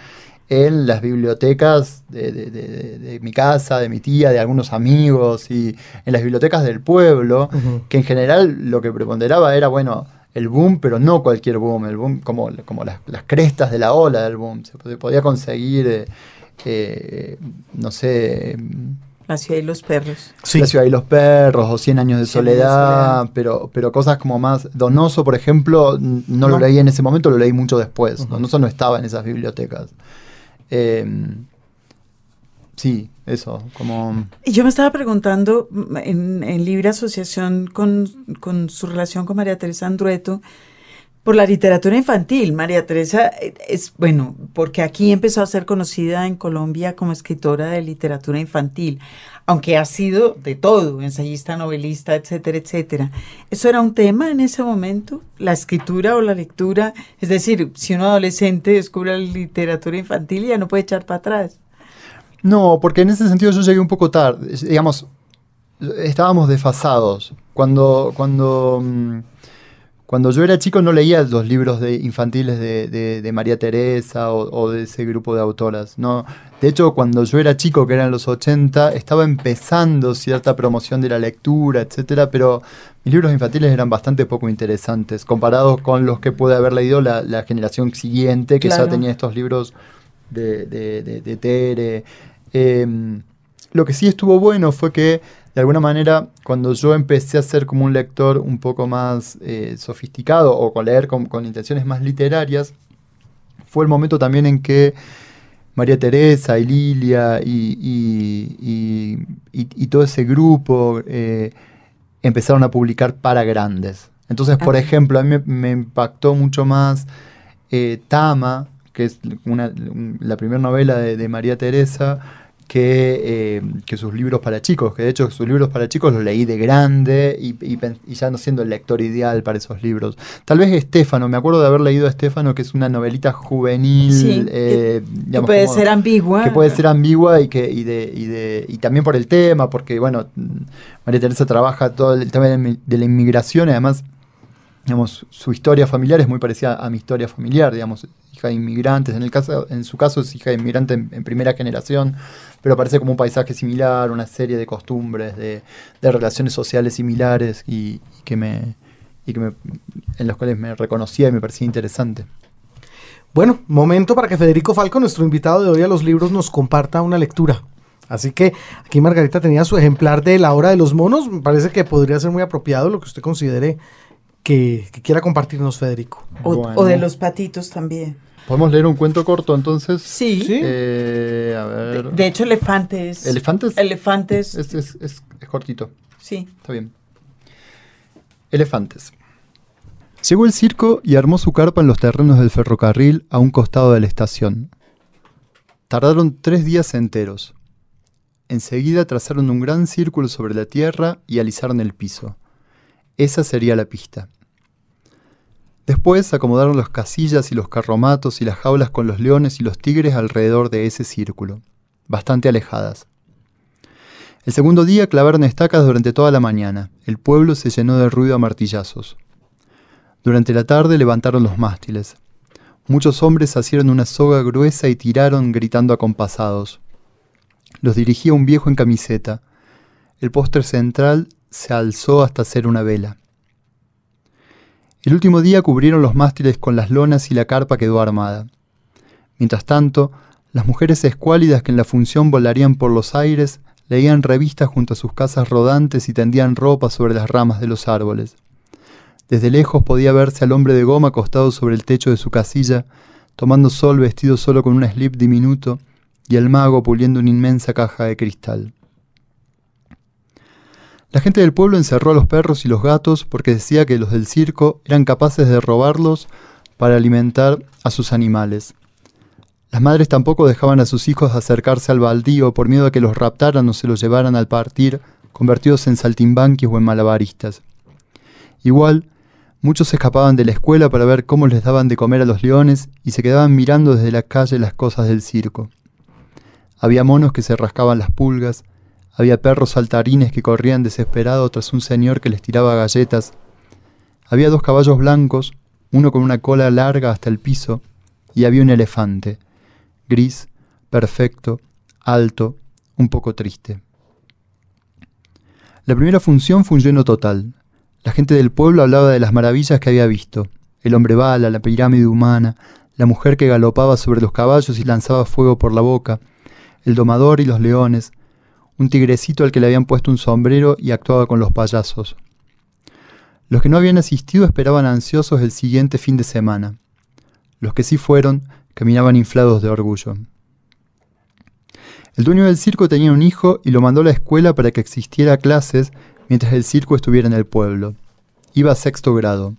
en las bibliotecas de, de- de- de- de mi casa, de mi tía, de algunos amigos y en las bibliotecas del pueblo, que en general lo que preponderaba era, bueno, el boom, pero no cualquier boom, el boom como, como las, las crestas de la ola del boom. Se pod- podía conseguir, eh, eh, no sé, La ciudad y los perros. Sí. La ciudad y los perros o Cien años de Cien años de soledad. Pero, pero cosas como más... Donoso, por ejemplo, no, lo leí en ese momento, lo leí mucho después. Ujú. Donoso no estaba en esas bibliotecas. Eh, sí, eso, como... Y yo me estaba preguntando mm, en, libre asociación con, con su relación con María Teresa Andrueto por la literatura infantil. María Teresa eh, es, bueno, porque aquí empezó a ser conocida en Colombia como escritora de literatura infantil, aunque ha sido de todo, ensayista, novelista, etcétera, etcétera. ¿Eso era un tema en ese momento? ¿La escritura o la lectura? Es decir, si un adolescente descubre la literatura infantil ya no puede echar para atrás. No, porque en ese sentido yo llegué un poco tarde. Digamos, estábamos desfasados. Cuando, cuando, mm, cuando yo era chico no leía los libros de infantiles de, de- de María Teresa o, o de ese grupo de autoras. No. De hecho, cuando yo era chico, que eran los 80, estaba empezando cierta promoción de la lectura, etcétera, pero mis libros infantiles eran bastante poco interesantes comparados con los que pude haber leído la, la generación siguiente, que Claro. ya tenía estos libros de, de, de- de Tere. Eh, lo que sí estuvo bueno fue que, de alguna manera, cuando yo empecé a ser como un lector un poco más eh, sofisticado o con leer con, con intenciones más literarias, fue el momento también en que María Teresa y Lilia y, y- y- y- y todo ese grupo eh, empezaron a publicar para grandes. Entonces, por Ah. ejemplo, a mí me, me impactó mucho más eh, Tama, que es una- la primera novela de, de María Teresa, que, eh, que sus libros para chicos, que de hecho sus libros para chicos los leí de grande y, y pen- y ya no siendo el lector ideal para esos libros. Tal vez Estefano, me acuerdo de haber leído a Estefano, que es una novelita juvenil, Sí, eh, Que digamos, puede como- ser ambigua. que puede ser ambigua y que y de, y de y también por el tema porque bueno María Teresa trabaja todo el tema de, la inmi- de la inmigración y además digamos su historia familiar es muy parecida a mi historia familiar digamos hija de inmigrantes en el caso en su caso es hija de inmigrante en, primera generación pero parece como un paisaje similar una serie de costumbres de, de relaciones sociales similares y, y que me y que me, en los cuales me reconocía y me parecía interesante Bueno, momento para que Federico Falco, nuestro invitado de hoy a los libros, nos comparta una lectura. Así que aquí Margarita tenía su ejemplar de La Hora de los Monos. Me parece que podría ser muy apropiado lo que usted considere que, que quiera compartirnos, Federico. O, Bueno. o de los patitos también. podemos leer un cuento corto entonces Sí. Sí. Eh, a De, hecho, elefantes. ¿Elefantes? Elefantes. Es, es- es- es cortito, Sí. está bien. Elefantes. Llegó el circo y armó su carpa en los terrenos del ferrocarril a un costado de la estación. Tardaron tres días enteros. enseguida trazaron un gran círculo sobre la tierra y alisaron el piso. Esa sería la pista. Después acomodaron las casillas y los carromatos y las jaulas con los leones y los tigres alrededor de ese círculo, bastante alejadas. El segundo día clavaron estacas durante toda la mañana. El pueblo se llenó de ruido a martillazos. Durante la tarde levantaron los mástiles. Muchos hombres asieron una soga gruesa y tiraron gritando acompasados. Los dirigía un viejo en camiseta. El póster central se alzó hasta ser una vela. El último día cubrieron los mástiles con las lonas y la carpa quedó armada. Mientras tanto, las mujeres escuálidas que en la función volarían por los aires leían revistas junto a sus casas rodantes y tendían ropa sobre las ramas de los árboles. Desde lejos podía verse al hombre de goma acostado sobre el techo de su casilla, tomando sol vestido solo con un slip diminuto, y el mago puliendo una inmensa caja de cristal. La gente del pueblo encerró a los perros y los gatos porque decía que los del circo eran capaces de robarlos para alimentar a sus animales. Las madres tampoco dejaban a sus hijos acercarse al baldío por miedo a que los raptaran o se los llevaran al partir, convertidos en saltimbanquis o en malabaristas. Igual, Muchos escapaban de la escuela para ver cómo les daban de comer a los leones y se quedaban mirando desde la calle las cosas del circo. Había monos que se rascaban las pulgas, había perros saltarines que corrían desesperados tras un señor que les tiraba galletas, había dos caballos blancos, uno con una cola larga hasta el piso, y había un elefante, gris, perfecto, alto, un poco triste. La primera función fue un lleno total. La gente del pueblo hablaba de las maravillas que había visto. El hombre bala, la pirámide humana, la mujer que galopaba sobre los caballos y lanzaba fuego por la boca, el domador y los leones, un tigrecito al que le habían puesto un sombrero y actuaba con los payasos. Los que no habían asistido esperaban ansiosos el siguiente fin de semana. Los que sí fueron caminaban inflados de orgullo. El dueño del circo tenía un hijo y lo mandó a la escuela para que existiera clases mientras el circo estuviera en el pueblo. Iba a sexto grado.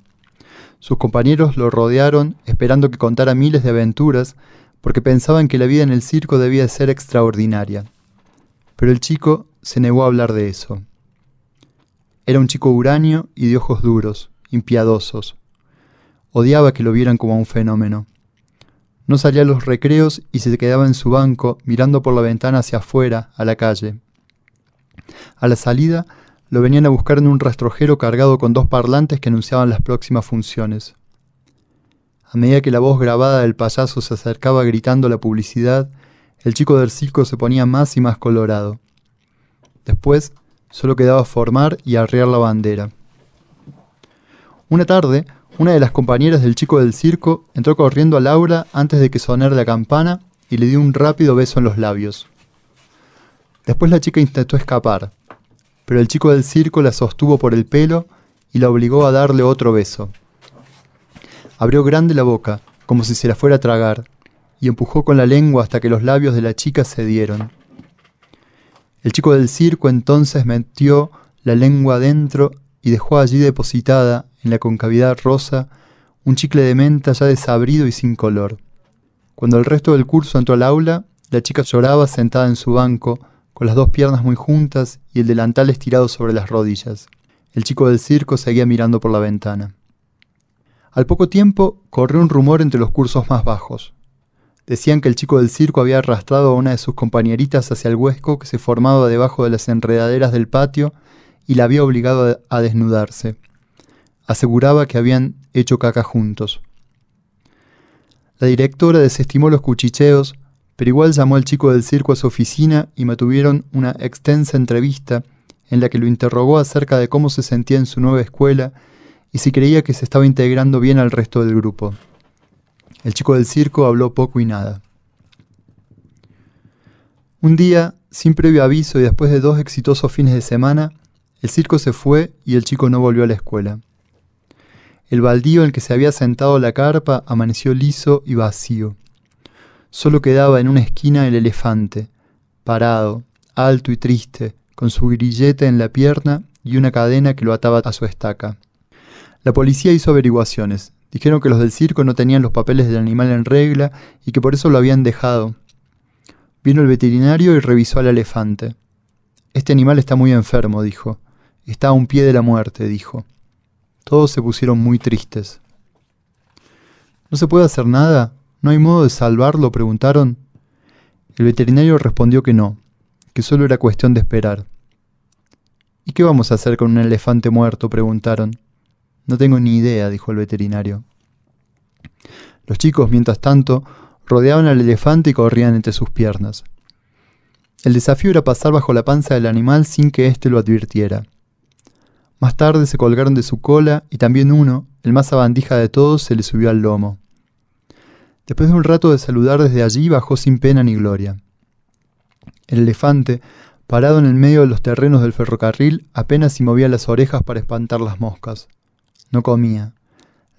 Sus compañeros lo rodearon esperando que contara miles de aventuras porque pensaban que la vida en el circo debía ser extraordinaria. Pero el chico se negó a hablar de eso. Era un chico uranio y de ojos duros, impiadosos. Odiaba que lo vieran como un fenómeno. No salía a los recreos y se quedaba en su banco mirando por la ventana hacia afuera, a la calle. A la salida lo venían a buscar en un rastrojero cargado con dos parlantes que anunciaban las próximas funciones. A medida que la voz grabada del payaso se acercaba gritando la publicidad, el chico del circo se ponía más y más colorado. Después, solo quedaba formar y arriar la bandera. Una tarde, una de las compañeras del chico del circo entró corriendo a Laura antes de que sonara la campana y le dio un rápido beso en los labios. Después la chica intentó escapar, pero el chico del circo la sostuvo por el pelo y la obligó a darle otro beso. Abrió grande la boca, como si se la fuera a tragar, y empujó con la lengua hasta que los labios de la chica cedieron. El chico del circo entonces metió la lengua adentro y dejó allí depositada, en la concavidad rosa, un chicle de menta ya desabrido y sin color. Cuando el resto del curso entró al aula, la chica lloraba sentada en su banco, con las dos piernas muy juntas y el delantal estirado sobre las rodillas. El chico del circo seguía mirando por la ventana. Al poco tiempo corrió un rumor entre los cursos más bajos. Decían que el chico del circo había arrastrado a una de sus compañeritas hacia el huesco que se formaba debajo de las enredaderas del patio y la había obligado a desnudarse. Aseguraba que habían hecho caca juntos. La directora desestimó los cuchicheos, pero igual llamó al chico del circo a su oficina y mantuvieron una extensa entrevista en la que lo interrogó acerca de cómo se sentía en su nueva escuela y si creía que se estaba integrando bien al resto del grupo. El chico del circo habló poco y nada. Un día, sin previo aviso y después de dos exitosos fines de semana, el circo se fue y el chico no volvió a la escuela. El baldío en el que se había sentado la carpa amaneció liso y vacío. Solo quedaba en una esquina el elefante, parado, alto y triste, con su grillete en la pierna y una cadena que lo ataba a su estaca. La policía hizo averiguaciones. Dijeron que los del circo no tenían los papeles del animal en regla y que por eso lo habían dejado. Vino el veterinario y revisó al elefante. Este animal está muy enfermo, dijo. Está a un pie de la muerte, dijo. Todos se pusieron muy tristes. ¿No se puede hacer nada? ¿No hay modo de salvarlo? preguntaron. El veterinario respondió que no, que solo era cuestión de esperar. ¿Y qué vamos a hacer con un elefante muerto? preguntaron. No tengo ni idea, dijo el veterinario. Los chicos, mientras tanto, rodeaban al elefante y corrían entre sus piernas. El desafío era pasar bajo la panza del animal sin que éste lo advirtiera. Más tarde se colgaron de su cola y también uno, el más abandija de todos, se le subió al lomo. Después de un rato de saludar desde allí, bajó sin pena ni gloria. El elefante, parado en el medio de los terrenos del ferrocarril, apenas si movía las orejas para espantar las moscas. No comía.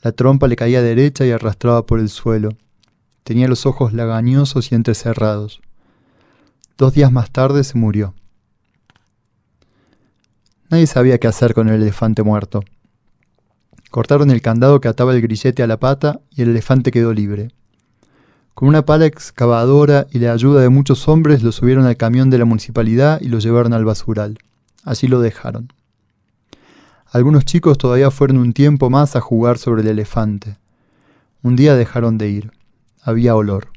La trompa le caía derecha y arrastraba por el suelo. Tenía los ojos lagañosos y entrecerrados. Dos días más tarde se murió. Nadie sabía qué hacer con el elefante muerto. Cortaron el candado que ataba el grillete a la pata y el elefante quedó libre. Con una pala excavadora y la ayuda de muchos hombres lo subieron al camión de la municipalidad y lo llevaron al basural. Allí lo dejaron. Algunos chicos todavía fueron un tiempo más a jugar sobre el elefante. Un día dejaron de ir. Había olor.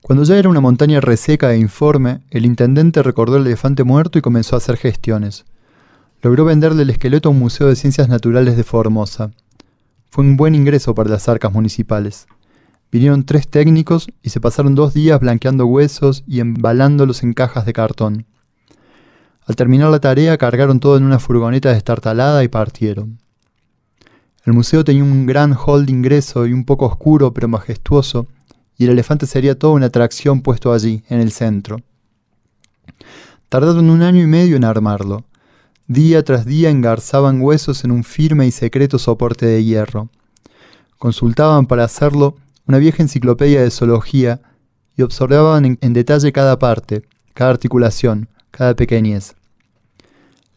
Cuando ya era una montaña reseca e informe, el intendente recordó el elefante muerto y comenzó a hacer gestiones. Logró venderle el esqueleto a un museo de ciencias naturales de Formosa. Fue un buen ingreso para las arcas municipales. Vinieron tres técnicos y se pasaron dos días blanqueando huesos y embalándolos en cajas de cartón. Al terminar la tarea cargaron todo en una furgoneta destartalada y partieron. El museo tenía un gran hall de ingreso y un poco oscuro pero majestuoso, y el elefante sería toda una atracción puesto allí, en el centro. Tardaron un año y medio en armarlo. Día tras día engarzaban huesos en un firme y secreto soporte de hierro. Consultaban para hacerlo una vieja enciclopedia de zoología y observaban en, en detalle cada parte, cada articulación, cada pequeñez.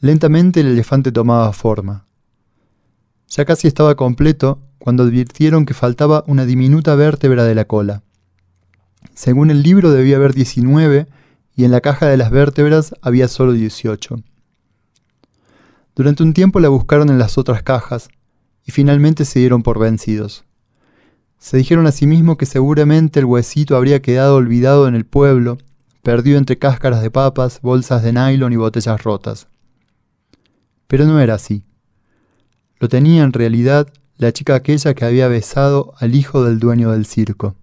Lentamente el elefante tomaba forma. Ya casi estaba completo cuando advirtieron que faltaba una diminuta vértebra de la cola. Según el libro debía haber 19 y en la caja de las vértebras había solo 18. Durante un tiempo la buscaron en las otras cajas y finalmente se dieron por vencidos. Se dijeron a sí mismos que seguramente el huesito habría quedado olvidado en el pueblo, perdido entre cáscaras de papas, bolsas de nylon y botellas rotas. Pero no era así. Lo tenía en realidad la chica aquella que había besado al hijo del dueño del circo.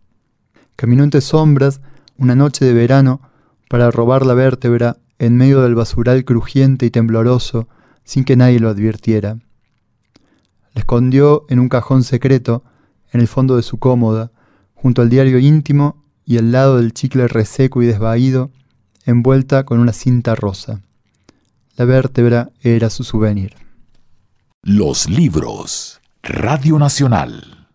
Caminó entre sombras una noche de verano para robar la vértebra en medio del basural crujiente y tembloroso sin que nadie lo advirtiera. La escondió en un cajón secreto en el fondo de su cómoda, junto al diario íntimo y al lado del chicle reseco y desvaído, envuelta con una cinta rosa. La vértebra era su souvenir. Los libros. Radio Nacional.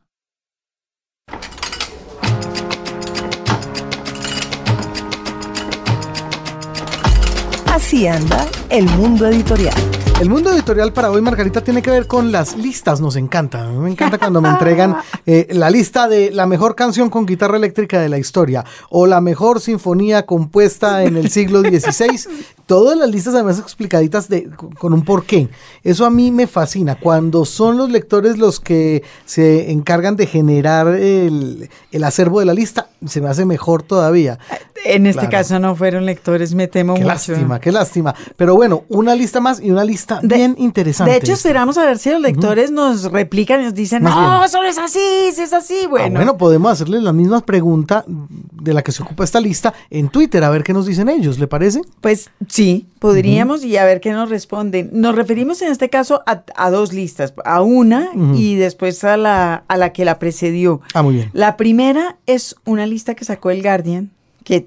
Así anda el mundo editorial. El mundo editorial para hoy, Margarita, tiene que ver con las listas. Nos encanta. A mí me encanta cuando me entregan eh, la lista de la mejor canción con guitarra eléctrica de la historia o la mejor sinfonía compuesta en el siglo XVI. Todas las listas además explicaditas de, con un porqué. Eso a mí me fascina. Cuando son los lectores los que se encargan de generar el, el acervo de la lista, se me hace mejor todavía. En este Claro. caso no fueron lectores, me temo Qué mucho. lástima, qué lástima. Pero bueno, una lista más y una lista De- bien interesante. De hecho, esperamos a ver si los lectores nos replican y nos dicen, Más no, bien. solo es así, si es así. Ah, Bueno, Bueno, podemos hacerles la misma pregunta de la que se ocupa esta lista en Twitter, a ver qué nos dicen ellos, ¿le parece? pues sí, podríamos y a ver qué nos responden. Nos referimos en este caso a, a dos listas, a una y después a la, a la que la precedió. Ah, muy bien. La primera es una lista que sacó el Guardian, que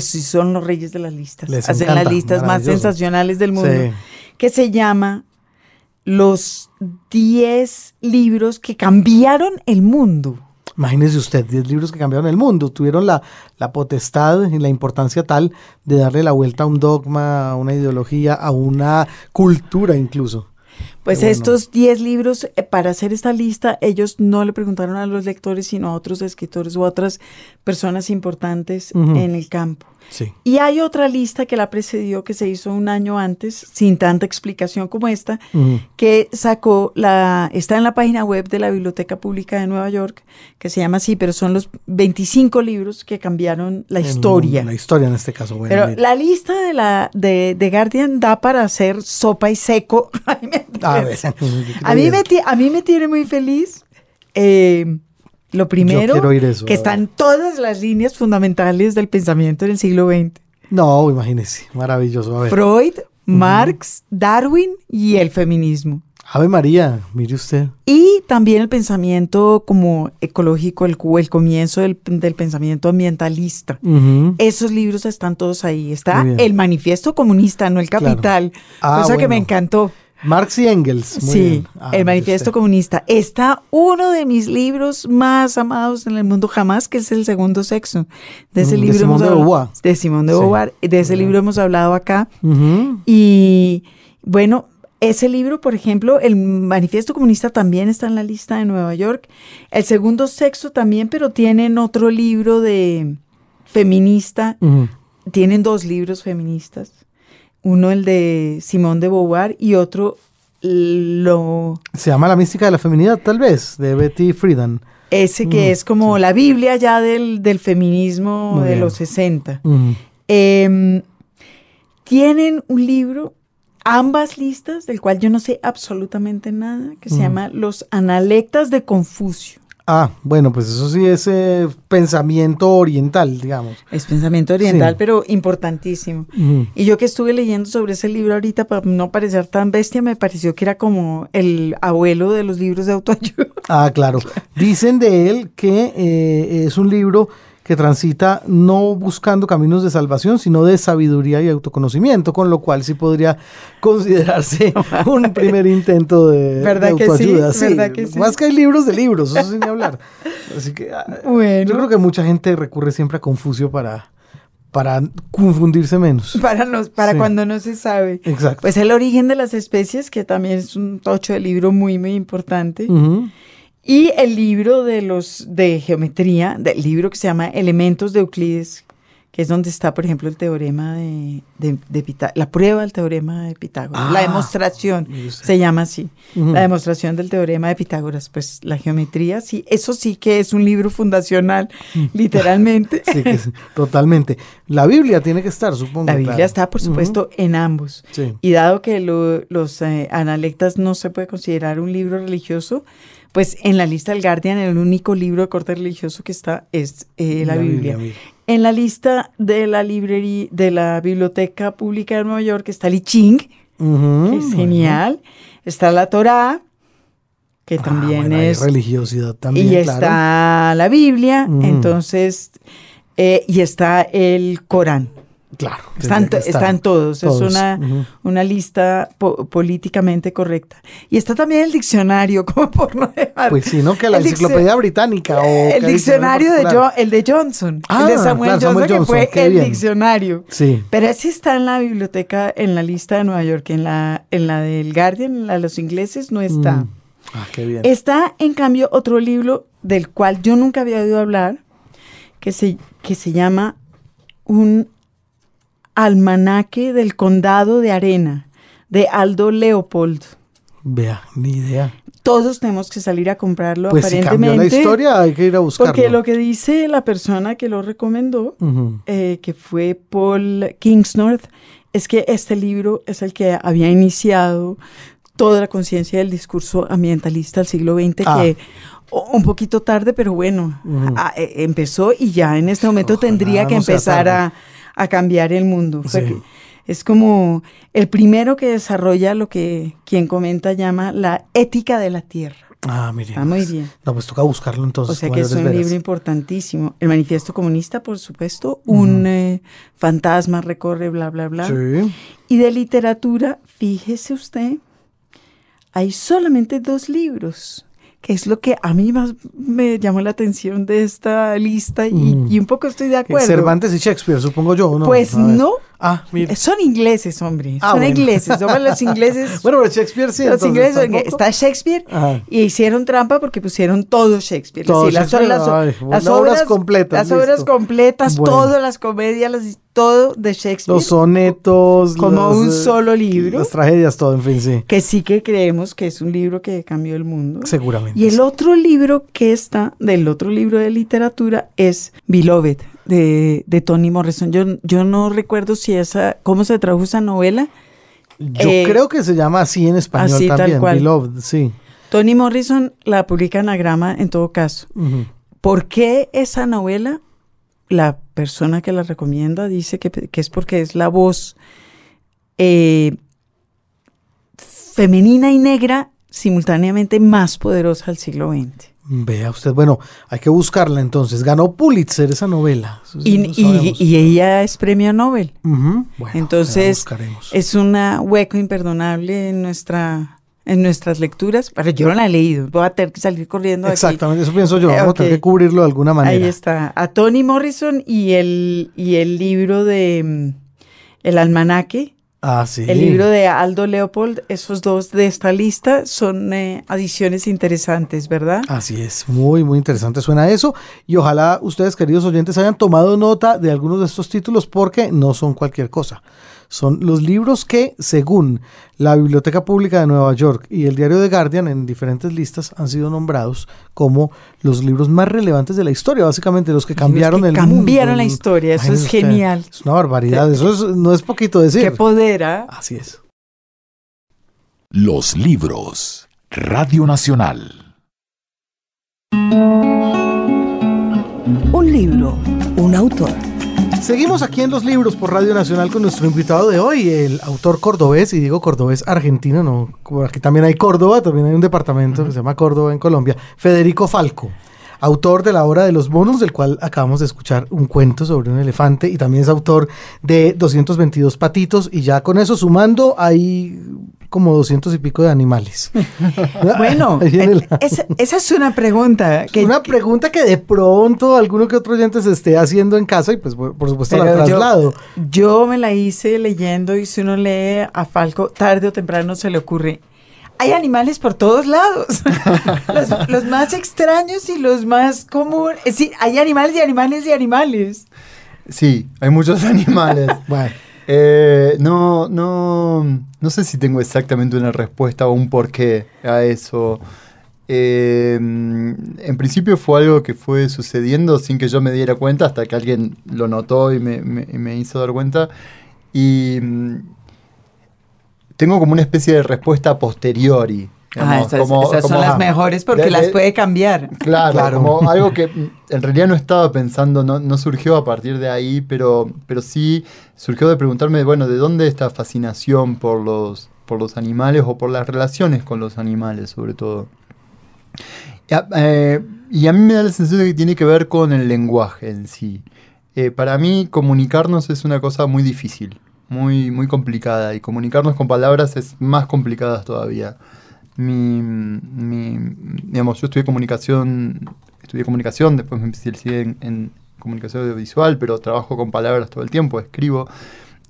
son los reyes de las listas. Les Hacen encanta, las listas más sensacionales del mundo. Sí. Que se llama Los 10 libros que cambiaron el mundo. Imagínese usted, 10 libros que cambiaron el mundo, tuvieron la, la potestad y la importancia tal de darle la vuelta a un dogma, a una ideología, a una cultura incluso. Pues bueno. estos 10 libros, eh, para hacer esta lista, ellos no le preguntaron a los lectores, sino a otros escritores u otras personas importantes en el campo. Sí. Y hay otra lista que la precedió, que se hizo un año antes, sin tanta explicación como esta, que sacó la, está en la página web de la Biblioteca Pública de Nueva York, que se llama así, pero son los 25 libros que cambiaron la En- historia. La historia en este caso. Bueno, Pero la lista de la de, de Guardian da para hacer sopa y seco. Me A ver. interesa. A mí, me, a mí me tiene muy feliz. eh, lo primero, eso, que están todas las líneas fundamentales del pensamiento en el siglo XX. No, imagínese. Maravilloso. A ver. Freud, Marx, Darwin y el feminismo. Ave María, mire usted. Y también el pensamiento como ecológico, el, el comienzo del, del pensamiento ambientalista. Ujú. Esos libros están todos ahí. Está el manifiesto comunista, no el Claro. capital. Ah, cosa que me bueno. encantó. Marx y Engels. Muy sí. Ah, el manifiesto usted. comunista. Está uno de mis libros más amados en el mundo jamás, que es el segundo sexo. De ese Mm, de libro Simone hemos de Beauvoir. De Simón de Sí. Beauvoir. De ese libro hemos hablado acá. Y bueno, ese libro, por ejemplo, el Manifiesto Comunista también está en la lista de Nueva York. El segundo sexo también, pero tienen otro libro de feminista. Tienen dos libros feministas. Uno el de Simón de Beauvoir y otro lo Se llama La mística de la feminidad, tal vez, de Betty Friedan. ese que Mm, es como la Biblia ya del, del feminismo Muy de bien. los 60. Ujú. Em, tienen un libro, ambas listas, del cual yo no sé absolutamente nada, que se llama Los Analectas de Confucio. Ah, bueno, pues eso sí es eh, pensamiento oriental, digamos. Es pensamiento oriental, Sí. pero importantísimo. Y yo que estuve leyendo sobre ese libro ahorita, para no parecer tan bestia, me pareció que era como el abuelo de los libros de autoayuda. Ah, claro. Dicen de él que eh, es un libro que transita no buscando caminos de salvación, sino de sabiduría y autoconocimiento, con lo cual sí podría considerarse un primer intento de, ¿Verdad de que sí? autoayuda. ¿Verdad que sí? Más que hay libros de libros, eso sin hablar. Así que ah, Bueno. yo creo que mucha gente recurre siempre a Confucio para, para confundirse menos. Para, nos, para Sí. cuando no se sabe. Exacto. Pues el origen de las especies, que también es un tocho de libro muy, muy importante. Ujú. Y el libro de los de geometría, del libro que se llama Elementos de Euclides, que es donde está, por ejemplo, el teorema de, de, de Pitá- la prueba del teorema de Pitágoras, la Ah, demostración, se llama así, la demostración del teorema de Pitágoras, pues la geometría, sí, eso sí que es un libro fundacional, literalmente. Sí, que sí, totalmente. La Biblia tiene que estar, supongo. La Biblia claro. está, por supuesto, en ambos. Sí. Y dado que lo- los eh, analectas no se puede considerar un libro religioso, pues en la lista del Guardian el único libro de corte religioso que está es eh, la, La Biblia. En la lista de la librería de la Biblioteca Pública de Nueva York está el I Ching, que es bueno. genial. Está la Torá, que Ah, también bueno, es religiosidad también, y claro. está la Biblia, entonces eh, y está el Corán. Claro. Están, todos, Todos, es una, una lista po- políticamente correcta. Y está también el diccionario, como por no dejar. Pues sí, ¿no? Que la El enciclopedia británica o... el diccionario de particular. Jo- el de Johnson, Ah, el de Samuel claro, Johnson, Samuel que fue qué el bien. diccionario. Sí. Pero ese está en la biblioteca, en la lista de Nueva York, en la, en la del Guardian, en la de los ingleses, no está. Mm. Ah, qué bien. Está, en cambio, otro libro del cual yo nunca había oído hablar, que se, que se llama Un almanaque del condado de Arena, de Aldo Leopold. Vea, ni idea. Todos tenemos que salir a comprarlo Pues si cambió aparentemente. la historia, hay que ir a buscarlo. porque lo que dice la persona que lo recomendó, eh, que fue Paul Kingsnorth, es que este libro es el que había iniciado toda la conciencia del discurso ambientalista del siglo XX, Ah. que un poquito tarde, pero bueno, a- eh, empezó y ya en este momento Ojalá tendría que no empezar a. a cambiar el mundo. Sí. es como el primero que desarrolla lo que quien comenta llama la ética de la tierra. Ah, mire. Está muy bien. No, pues toca buscarlo entonces. O sea que es un veras. libro importantísimo. El manifiesto comunista, por supuesto, un eh, fantasma recorre, bla, bla, bla. Sí. Y de literatura, fíjese usted, hay solamente dos libros, que es lo que a mí más me llamó la atención de esta lista y, Mm. y un poco estoy de acuerdo. Cervantes y Shakespeare, supongo yo, ¿no? Pues no, Ah, mira. Son ingleses, hombre. Ah, son bueno. ingleses. Somos los ingleses. Bueno, pero Shakespeare sí. los ingleses son- ¿tampoco? está Shakespeare Ajá. y hicieron trampa porque pusieron todo Shakespeare. Todo Sí, las, Shakespeare, las- ay, las obras obras completas, Las obras listo. completas, Bueno. todas las comedias, las- todo de Shakespeare. Los sonetos. Como los, un eh, solo libro. Las tragedias, todo, en fin, sí. que sí que creemos que es un libro que cambió el mundo. Seguramente. Y el otro libro que está, del otro libro de literatura, es Beloved, de, de Toni Morrison. Yo, yo no recuerdo si esa, cómo se tradujo esa novela. Yo eh, creo que se llama así en español así, tal también. cual. Beloved, sí. Toni Morrison la publica en Anagrama en todo caso. Ujú. ¿Por qué esa novela? La persona que la recomienda dice que, que es porque es la voz eh, femenina y negra simultáneamente más poderosa del siglo XX. Vea usted, bueno, hay que buscarla entonces. Ganó Pulitzer esa novela. Y, y- ella es premio Nobel. Bueno, Entonces, es un hueco imperdonable en nuestra en nuestras lecturas. Pero yo no la he leído. Voy a tener que salir corriendo aquí. Exactamente, eso pienso yo. Eh, Vamos a tener que cubrirlo de alguna manera. Ahí está. A Toni Morrison y el, y el libro de mm, El Almanaque. Ah, sí. El libro de Aldo Leopold, esos dos de esta lista son eh, adiciones interesantes, ¿verdad? Así es, muy, muy interesante suena eso. Y ojalá ustedes, queridos oyentes, hayan tomado nota de algunos de estos títulos porque no son cualquier cosa. Son los libros que, según la Biblioteca Pública de Nueva York y el diario The Guardian, en diferentes listas, han sido nombrados como los libros más relevantes de la historia, básicamente los que cambiaron que el cambiaron mundo. la historia, eso es usted, genial. Es una barbaridad, eso es- no es poquito decir. Qué poder, ¿ah? Así es. Los libros. Radio Nacional. Un libro, un autor. Seguimos aquí en los libros por Radio Nacional con nuestro invitado de hoy, el autor cordobés, y digo cordobés argentino, no, aquí también hay Córdoba, también hay un departamento que se llama Córdoba en Colombia, Federico Falco, autor de la obra de los monos, del cual acabamos de escuchar un cuento sobre un elefante, y también es autor de 222 patitos, y ya con eso sumando hay como 200 y pico de animales. Bueno, eh, esa, es una pregunta que una pregunta que de pronto alguno que otro oyente se esté haciendo en casa y pues por supuesto la yo- traslado. Yo me la hice leyendo y si uno lee a Falco, tarde o temprano se le ocurre. Hay animales por todos lados. los, los más extraños y los más comunes. Es decir, hay animales y animales y animales. Sí, hay muchos animales. Bueno. Eh, no, no, no sé si tengo exactamente una respuesta o un porqué a eso. Eh, en principio fue algo que fue sucediendo sin que yo me diera cuenta hasta que alguien lo notó y me, me- me hizo dar cuenta. Y mm, tengo como una especie de respuesta a posteriori. digamos, como- como- mejores porque las puede cambiar. Claro, Claro. como algo que mm, en realidad no estaba pensando, no, no surgió a partir de ahí, pero, pero sí surgió de preguntarme, bueno, ¿de dónde esta fascinación por los, por los animales o por las relaciones con los animales, sobre todo? Y a, eh, y a mí me da la sensación de que tiene que ver con el lenguaje en sí. Eh, para mí comunicarnos es una cosa muy difícil, muy, muy complicada, y comunicarnos con palabras es más complicada todavía. Mi, mi- digamos, yo estudié comunicación, estudié comunicación, después me especialicé en, en comunicación audiovisual, pero trabajo con palabras todo el tiempo, escribo,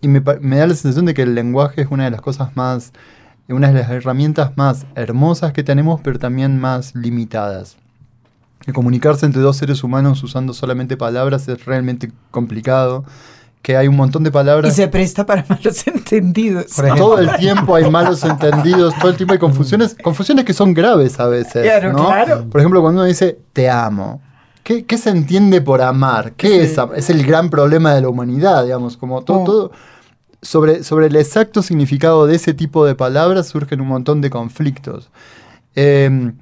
y me, me da la sensación de que el lenguaje es una de las cosas más, una de las herramientas más hermosas que tenemos, pero también más limitadas. Comunicarse entre dos seres humanos usando solamente palabras es realmente complicado, que hay un montón de Y palabras se presta para malos entendidos. Por ejemplo. todo el tiempo hay malos entendidos, todo el tiempo hay confusiones, confusiones que son graves a veces. Claro, ¿no? claro. Por ejemplo, cuando uno dice te amo. ¿Qué, qué se entiende por amar? ¿Qué es? am- Es el gran problema de la humanidad, digamos, como todo, Oh. todo- sobre, sobre el exacto significado de ese tipo de palabras surgen un montón de conflictos. Eh,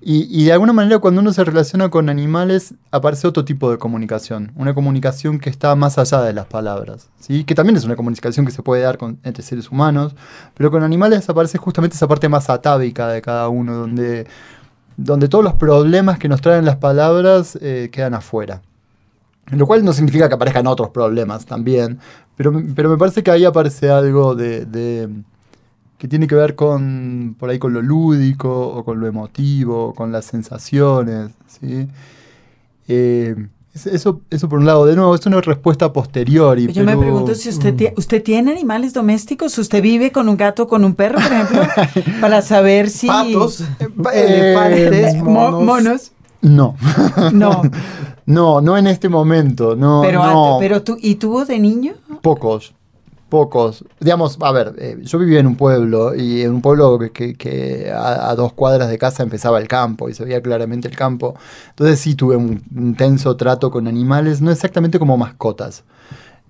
y, de alguna manera cuando uno se relaciona con animales aparece otro tipo de comunicación, una comunicación que está más allá de las palabras, ¿sí? que también es una comunicación que se puede dar entre seres humanos, pero con animales aparece justamente esa parte más atávica de cada uno, donde, donde todos los problemas que nos traen las palabras eh, quedan afuera. Lo cual no significa que aparezcan otros problemas también, pero, pero me parece que ahí aparece algo de- que tiene que ver con por ahí con lo lúdico o con lo emotivo, con las sensaciones, ¿sí? Eh, Es- Eso, eso por un lado, de nuevo, es una respuesta posterior. Yo me pregunto si usted, tie- usted tiene animales domésticos, usted vive con un gato, con un perro, por ejemplo, para saber si... Patos, eh, elefantes, Eh, mo- monos. monos. No, No, no, no en este momento, no, pero, no, pero tú, ¿y tuvo de niño? pocos, pocos. Digamos, a ver, eh, yo vivía en un pueblo y en un pueblo que, a, dos cuadras de casa empezaba el campo y se veía claramente el campo. Entonces sí tuve un intenso trato con animales, no exactamente como mascotas.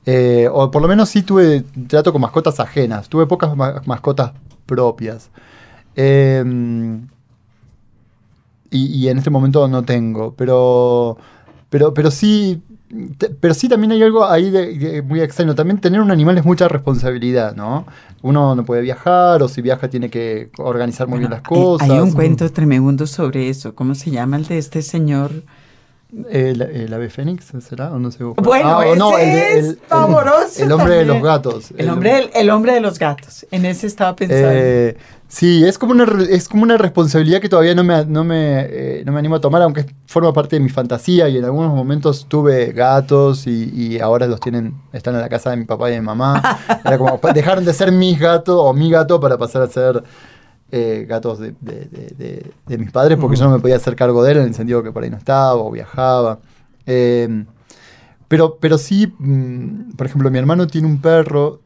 Eh, o por lo menos sí tuve trato con mascotas ajenas. Tuve pocas ma- mascotas propias. Eh, y, y en este momento no tengo, pero, pero, pero sí, pero sí también hay algo ahí de, de muy extraño. También tener un animal es mucha responsabilidad, ¿no? Uno no puede viajar o si viaja tiene que organizar muy bien las cosas. Hay un cuento tremendo sobre eso. ¿Cómo se llama el de este señor? ¿El, el ave fénix será? ¿O no sé? Bueno, o ese es pavoroso El, hombre de los gatos. El hombre, el hombre de los gatos. En ese estaba pensando. Eh, sí, es como una es como una responsabilidad que todavía no me, no me, eh, no me animo a tomar, aunque forma parte de mi fantasía y en algunos momentos tuve gatos y, y ahora los tienen, están en la casa de mi papá y de mi mamá. Era como, dejaron de ser mis gatos o mi gato para pasar a ser eh, gatos de, de- de- mis padres porque yo no me podía hacer cargo de él en el sentido que por ahí no estaba o viajaba. Eh, pero, pero sí, mm, por ejemplo, mi hermano tiene un perro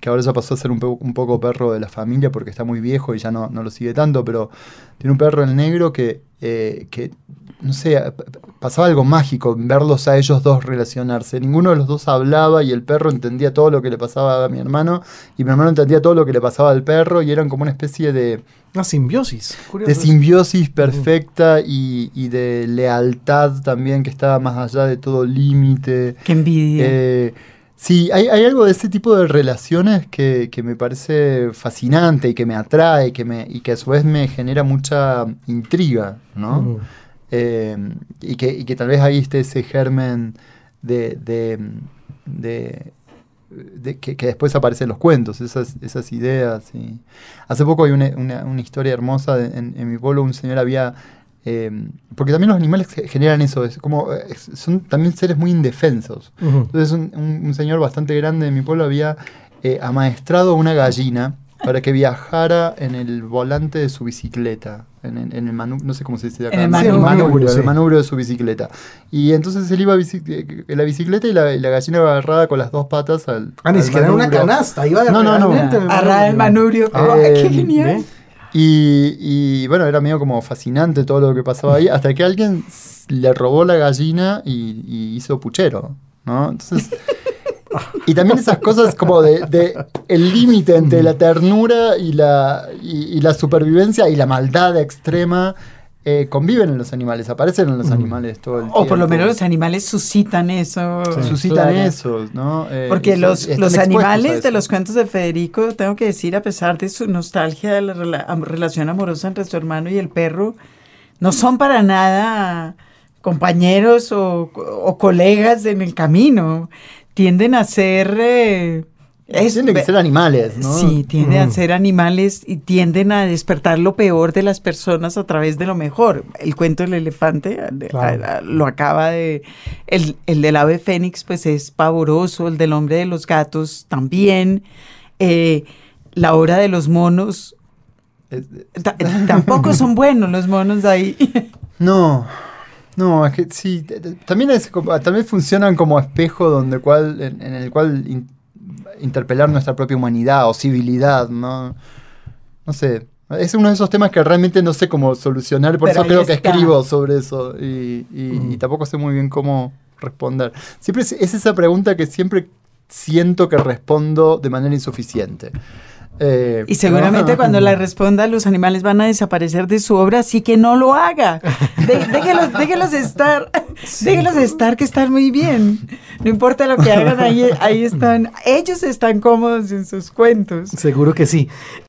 que ahora ya pasó a ser un, un poco perro de la familia porque está muy viejo y ya no, no lo sigue tanto, pero tiene un perro el negro que, eh, que no sé, pasaba algo mágico en verlos a ellos dos relacionarse. Ninguno de los dos hablaba y el perro entendía todo lo que le pasaba a mi hermano y mi hermano entendía todo lo que le pasaba al perro y eran como una especie de, Una simbiosis. curioso de simbiosis perfecta y, y de lealtad también que estaba más allá de todo límite. Qué envidia. Eh, sí, hay, hay algo de ese tipo de relaciones que, que me parece fascinante y que me atrae que me, y que a su vez me genera mucha intriga, ¿no? Ujú. Eh, y, que, y que tal vez ahí esté ese germen de, de, de- de que, que después aparecen los cuentos, esas, esas ideas. y- Hace poco hay una, una- una historia hermosa de- en, en mi pueblo, un señor había... eh, porque también los animales ge- generan eso, es como, eh, es- son también seres muy indefensos. Entonces un, un- un señor bastante grande de mi pueblo había eh, amaestrado una gallina para que viajara en el volante de su bicicleta, en, el- en el manu- no sé cómo se dice acá, En el manubrio. en sí. el manubrio de su bicicleta. Y entonces él iba bici- eh, en la bicicleta y la, y la gallina iba agarrada con las dos patas al Ah, ni siquiera en una manubrio. canasta. Iba No, no, no. en el el manubrio. Ah, ¡Ay, qué eh, genial! ¿Ve? Y, y, bueno, era medio como fascinante todo lo que pasaba ahí, hasta que alguien le robó la gallina y, y hizo puchero, ¿no? Entonces, y también esas cosas como de, de el límite entre la ternura y la, y, y la supervivencia y la maldad extrema eh, conviven en los animales, aparecen en los animales todo el tiempo. O por lo menos los animales suscitan eso. suscitan Claro. eso, ¿no? Eh, Porque los, los animales de los cuentos de Federico, tengo que decir, a pesar de su nostalgia de la rela- relación amorosa entre su hermano y el perro, no son para nada compañeros o, o colegas en el camino. Tienden a ser... eh, es- Tienen que ser animales, ¿no? Sí, tienden a ser animales y tienden a despertar lo peor de las personas a través de lo mejor. El cuento del elefante a- Claro. a- a- lo acaba de... El, el del ave fénix pues es pavoroso, el del hombre de los gatos también. Eh, la hora de los monos... Tampoco son buenos los monos de ahí. No, no, es que sí, también, es, como- también funcionan como espejo donde cual, en, en el cual in- interpelar nuestra propia humanidad o civilidad, ¿no? No sé, es uno de esos temas que realmente no sé cómo solucionar, por Pero eso creo que escribo sobre eso y, y- y tampoco sé muy bien cómo responder. Siempre es, es esa pregunta que siempre siento que respondo de manera insuficiente. Eh, Y seguramente ¿no? cuando la responda, los animales van a desaparecer de su obra, así que no lo haga. De- déjelos, déjelos estar, déjelos estar, que están muy bien. No importa lo que hagan, ahí, ahí están. Ellos están cómodos en sus cuentos. Seguro que sí.